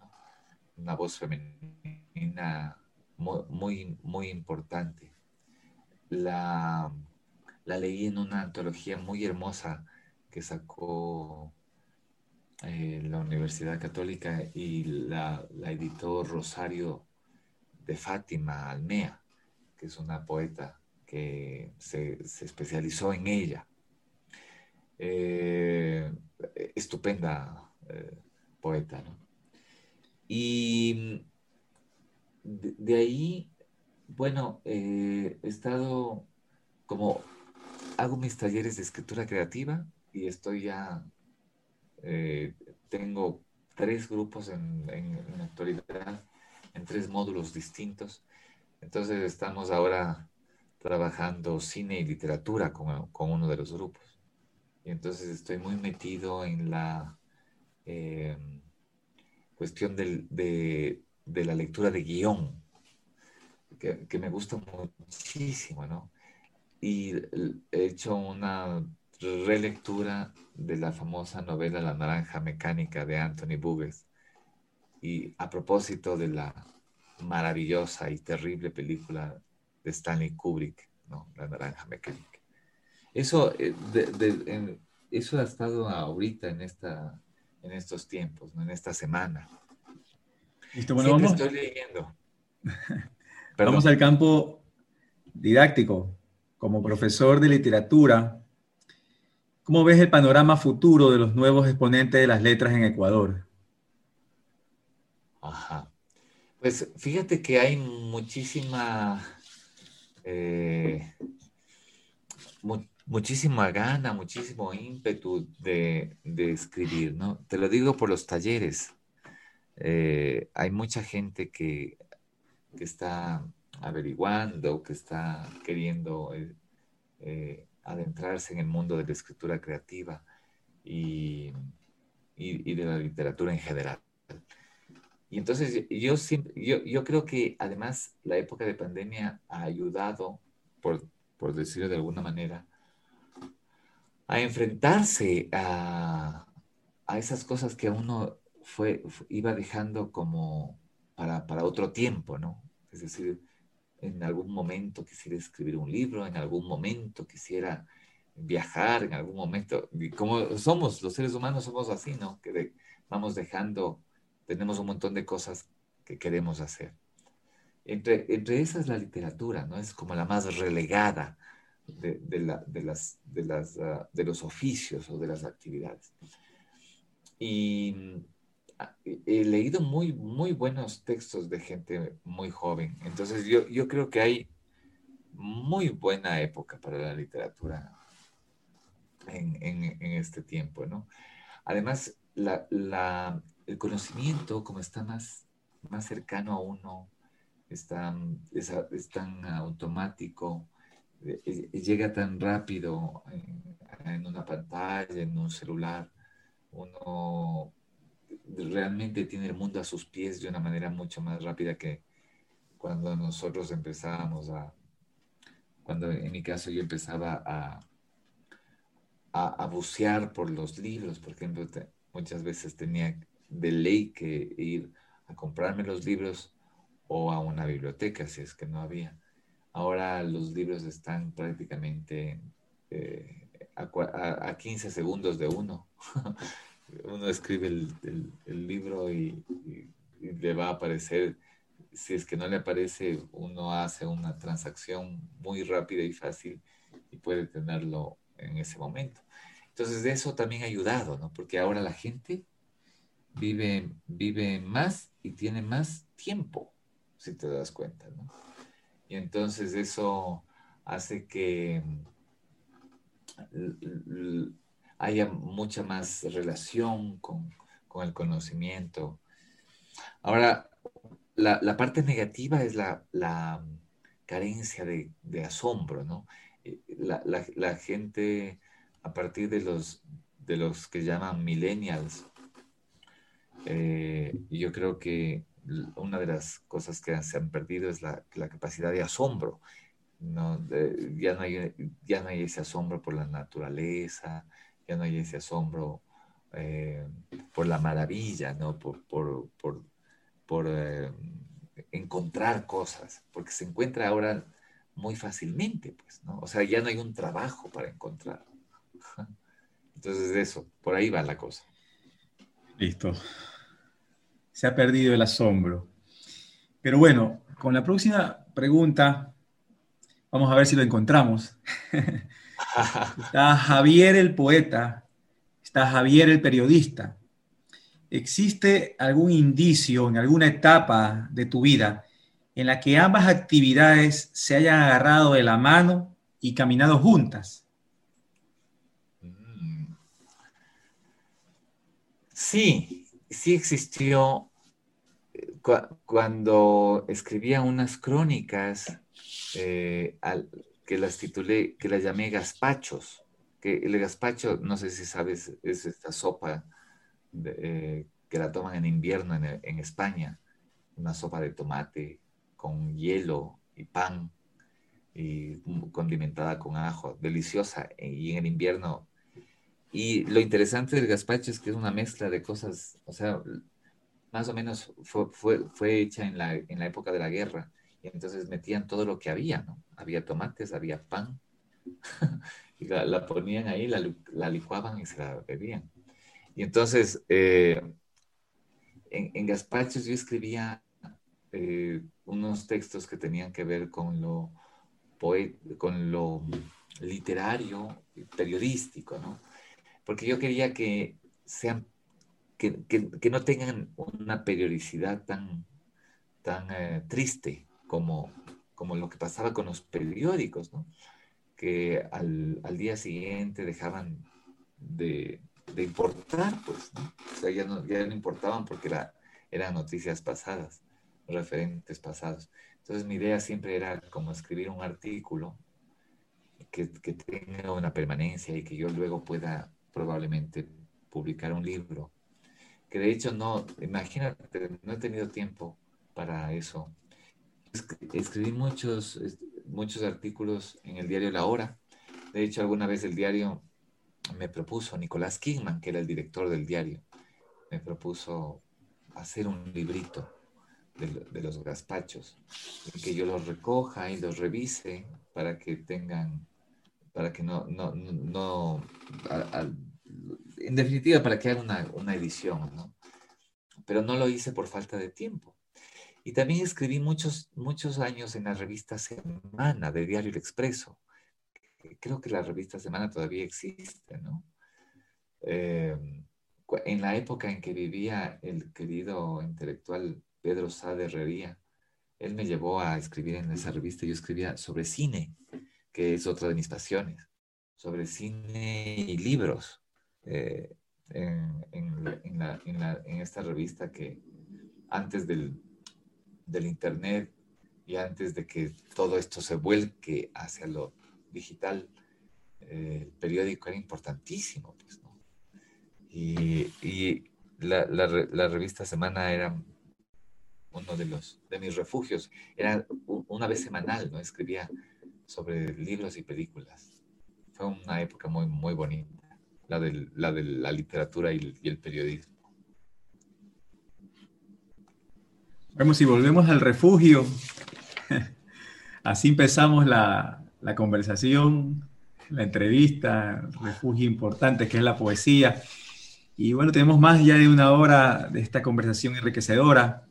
Una voz femenina muy, muy, importante. La, la, leí en una antología muy hermosa que sacó eh, la Universidad Católica y la, la editó Rosario de Fátima Almea que es una poeta que se, especializó en ella. Eh, estupenda eh, poeta, ¿no? Y de, ahí, bueno, he estado como, hago mis talleres de escritura creativa y estoy ya, tengo tres grupos en, en, la actualidad, en tres módulos distintos. Entonces estamos ahora trabajando cine y literatura con, con uno de los grupos. Y entonces estoy muy metido en la eh, cuestión del, de, de, la lectura de guion, que, que, me gusta muchísimo, ¿no? Y he hecho una relectura de la famosa novela La Naranja Mecánica de Anthony Burgess. Y a propósito de la maravillosa y terrible película de Stanley Kubrick, ¿no? La Naranja Mecánica. Eso, eh, eso ha estado ahorita en, esta, en estos tiempos, ¿no? en esta semana. Listo, bueno, vamos. estoy leyendo. vamos al campo didáctico. Como profesor de literatura, ¿Cómo ves el panorama futuro de los nuevos exponentes de las letras en Ecuador? Ajá. Pues fíjate que hay muchísima, eh, muchísima gana, muchísimo ímpetu de, escribir, ¿no? Te lo digo por los talleres. Eh, hay mucha gente que, está averiguando, que está queriendo eh, adentrarse en el mundo de la escritura creativa y, y, de la literatura en general. Y entonces yo, yo, yo, creo que además la época de pandemia ha ayudado, por, por decirlo de alguna manera, a enfrentarse a, a esas cosas que uno fue, iba dejando como para, para otro tiempo, ¿no? Es decir, en algún momento quisiera escribir un libro, en algún momento quisiera viajar, en algún momento, como somos, los seres humanos somos así, ¿no? Que vamos dejando, tenemos un montón de cosas que queremos hacer. Entre, entre esas la literatura, ¿no? Es como la más relegada de, la, de, las, de, las, ah, de los oficios o de las actividades. Y he leído muy, muy buenos textos de gente muy joven. Entonces yo, yo creo que hay muy buena época para la literatura en, en, este tiempo, ¿no? Además, la, la, el conocimiento, como está más, más cercano a uno, es, es tan automático, eh, eh, llega tan rápido en, en una pantalla, en un celular, uno realmente tiene el mundo a sus pies de una manera mucho más rápida que cuando nosotros empezábamos a, cuando en mi caso yo empezaba a, a, bucear por los libros, por ejemplo, muchas veces tenía de ley que ir a comprarme los libros o a una biblioteca, si es que no había. Ahora los libros están prácticamente eh, a, a, 15 segundos de uno. uno escribe el, libro y, le va a aparecer, si es que no le aparece, uno hace una transacción muy rápida y fácil y puede tenerlo en ese momento. Entonces, eso también ha ayudado, ¿no? Porque ahora la gente vive, vive más y tiene más tiempo, si te das cuenta, ¿no? Y entonces eso hace que haya mucha más relación con, el conocimiento. Ahora, la, parte negativa es la, carencia de, asombro, ¿no? Eh, la, gente, a partir de los, de los que llaman millennials, eh, yo creo que una de las cosas que se han perdido es la, capacidad de asombro. ¿no? ya, no hay, ya no hay ese asombro por la naturaleza, ya no hay ese asombro eh, por la maravilla, ¿no? Por, por, eh, encontrar cosas, porque se encuentra ahora muy fácilmente, pues, ¿no? O sea, ya no hay un trabajo para encontrar. Entonces, eso, por ahí va la cosa. Listo. Se ha perdido el asombro. Pero bueno, con la próxima pregunta Vamos a ver si lo encontramos. está Javier el poeta, está Javier el periodista. ¿Existe algún indicio en alguna etapa de tu vida en la que ambas actividades se hayan agarrado de la mano y caminado juntas? Mm. Sí, sí existió cuando escribía unas crónicas eh, que las titulé, que las llamé gazpachos, que el gazpacho, no sé si sabes, es esta sopa eh, que la toman en invierno en, España, una sopa de tomate con hielo y pan y condimentada con ajo, deliciosa, y en el invierno. Y lo interesante del gazpacho es que es una mezcla de cosas, o sea, más o menos fue, fue, fue hecha en la, en la, época de la guerra. Y entonces metían todo lo que había, ¿no? Había tomates, había pan. y la, ponían ahí, la, la, licuaban y se la bebían. Y entonces, eh, en, en, Gaspachos yo escribía eh, unos textos que tenían que ver con lo, con lo literario, periodístico, ¿no? Porque yo quería que sean que, no tengan una periodicidad tan, tan eh, triste como, como lo que pasaba con los periódicos, ¿no? que al, día siguiente dejaban de, importar, pues, ¿no? O sea, ya no, ya no importaban porque era, eran noticias pasadas, referentes pasados. Entonces mi idea siempre era como escribir un artículo que, que tenga una permanencia y que yo luego pueda probablemente publicar un libro que de hecho no, imagínate, no he tenido tiempo para eso. Escribí muchos, muchos artículos en el diario La Hora. De hecho, alguna vez el diario me propuso, Nicolás Kingman, que era el director del diario, me propuso hacer un librito de, los gazpachos, que yo los recoja y los revise para que tengan, para que no, no, no, en definitiva, para que haga una, edición, ¿no? Pero no lo hice por falta de tiempo. Y también escribí muchos, muchos años en la revista Semana de Diario El Expreso. Creo que la revista Semana todavía existe, ¿no? Eh, en la época en que vivía el querido intelectual Pedro Sá de Herrería, él me llevó a escribir en esa revista. Yo escribía sobre cine, que es otra de mis pasiones, sobre cine y libros. Eh, en, esta revista que antes del, Internet y antes de que todo esto se vuelque hacia lo digital, eh, el periódico era importantísimo. Pues, y, la, la, revista Semana era uno de, los, de mis refugios. Era una vez semanal, ¿no? Escribía sobre libros y películas. Fue una época muy, muy bonita la, de la literatura y el, periodismo. Vemos si volvemos al refugio. Así empezamos la, la conversación, la entrevista, refugio importante que es la poesía. Y bueno, tenemos más ya de una hora de esta conversación enriquecedora.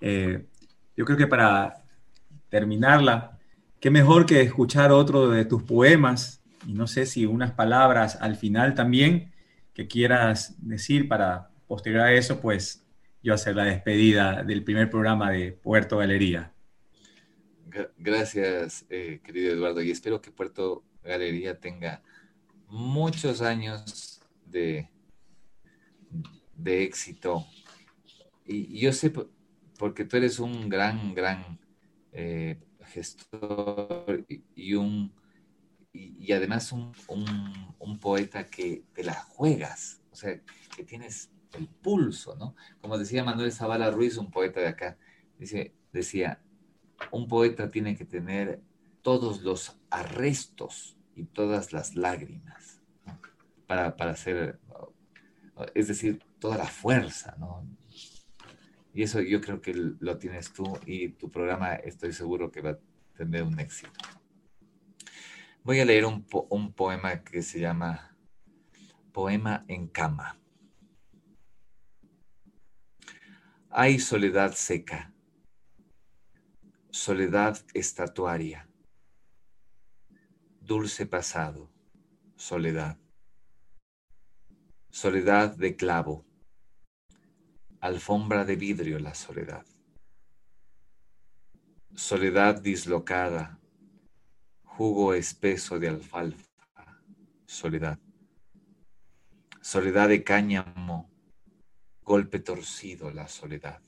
Eh, yo creo que para terminarla, qué mejor que escuchar otro de tus poemas y no sé si unas palabras al final también que quieras decir para posterior a eso, pues yo hacer la despedida del primer programa de Puerto Galería. Gracias, eh, querido Eduardo, y espero que Puerto Galería tenga muchos años de, de éxito. Y, yo sé, porque tú eres un gran, gran eh, gestor y un y, además un, un, poeta que te la juegas, o sea, que tienes el pulso, ¿no? Como decía Manuel Zavala Ruiz, un poeta de acá, dice, decía, un poeta tiene que tener todos los arrestos y todas las lágrimas para, para hacer, es decir, toda la fuerza, ¿no? Y eso yo creo que lo tienes tú y tu programa estoy seguro que va a tener un éxito. Voy a leer un, poema que se llama Poema en cama. Hay soledad seca, soledad estatuaria, dulce pasado, soledad. Soledad de clavo, alfombra de vidrio la soledad. Soledad dislocada, jugo espeso de alfalfa, soledad. Soledad de cáñamo, golpe torcido la soledad.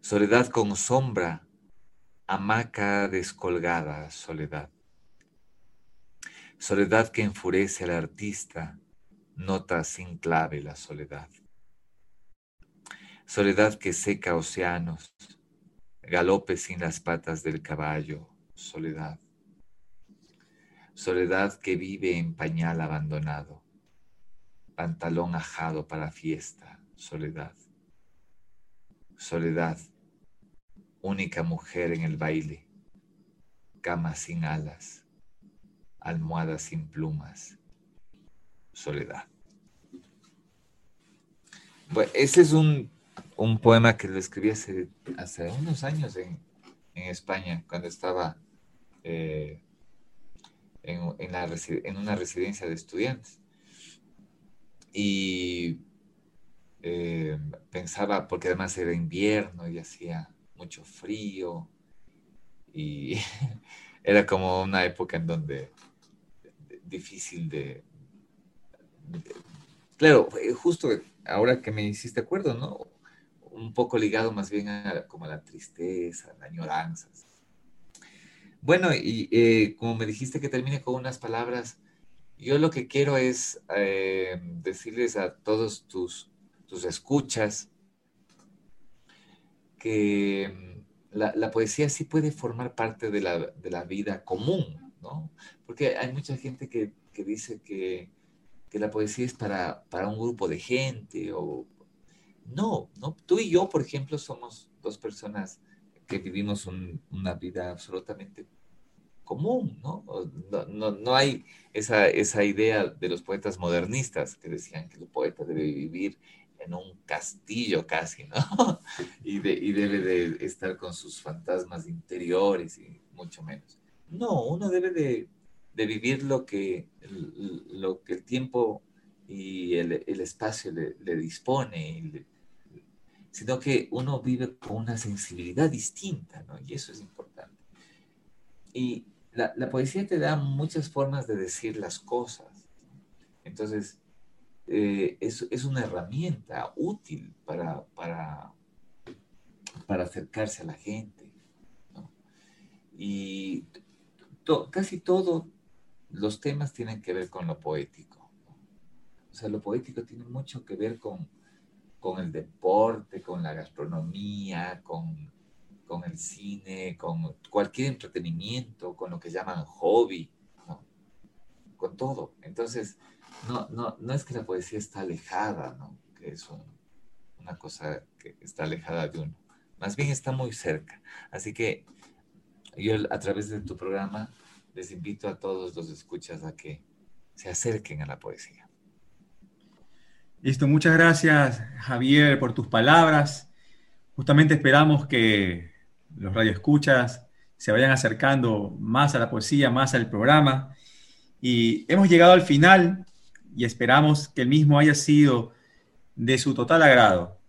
Soledad con sombra, hamaca descolgada, soledad. Soledad que enfurece al artista, nota sin clave la soledad. Soledad que seca océanos, galope sin las patas del caballo, soledad. Soledad que vive en pañal abandonado, pantalón ajado para fiesta, soledad. Soledad, única mujer en el baile, cama sin alas, almohada sin plumas, soledad. Bueno, ese es un, poema que lo escribí hace, hace unos años en, España, cuando estaba eh, en, una residencia de estudiantes. Y eh, pensaba, porque además era invierno y hacía mucho frío, y era como una época en donde difícil de, claro, justo ahora que me hiciste acuerdo, ¿no? Un poco ligado más bien a como la tristeza, a la añoranza. Bueno, y eh, como me dijiste que termine con unas palabras, yo lo que quiero es eh, decirles a todos tus, tus escuchas que mm, la, poesía sí puede formar parte de la, de la, vida común, ¿no? Porque hay mucha gente que, que dice que que la poesía es para, para un grupo de gente o... No, no, tú y yo, por ejemplo, somos dos personas que vivimos una vida absolutamente común, ¿no? No, no, no hay esa, esa, idea de los poetas modernistas que decían que el poeta debe vivir en un castillo casi, ¿no? Y, de, y debe de estar con sus fantasmas interiores y mucho menos. No, uno debe de, de vivir lo que, lo que el tiempo y el, espacio le, dispone, sino que uno vive con una sensibilidad distinta, ¿no? Y eso es importante. Y la, poesía te da muchas formas de decir las cosas. Entonces, eh, es, una herramienta útil para, para, para acercarse a la gente. Y casi todo los temas tienen que ver con lo poético. O sea, lo poético tiene mucho que ver con, con el deporte, con la gastronomía, con, con, el cine, con cualquier entretenimiento, con lo que llaman hobby, con todo. Entonces, no, no, no es que la poesía está alejada, que es una cosa que está alejada de uno. Más bien está muy cerca. Así que yo a través de tu programa les invito a todos los escuchas a que se acerquen a la poesía. Listo, muchas gracias Javier por tus palabras. Justamente esperamos que los radioescuchas se vayan acercando más a la poesía, más al programa. Y hemos llegado al final y esperamos que el mismo haya sido de su total agrado.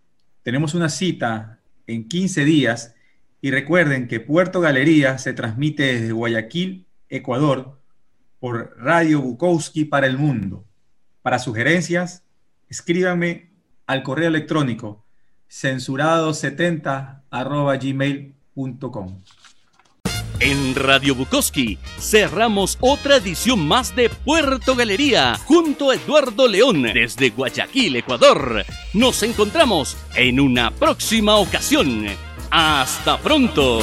Tenemos una cita en 15 días y recuerden que Puerto Galería se transmite desde Guayaquil Ecuador, por Radio Bukowski para el mundo. Para sugerencias, escríbame al correo electrónico censurado70 gmail.com. En Radio Bukowski cerramos otra edición más de Puerto Galería junto a Eduardo León desde Guayaquil, Ecuador. Nos encontramos en una próxima ocasión. Hasta pronto.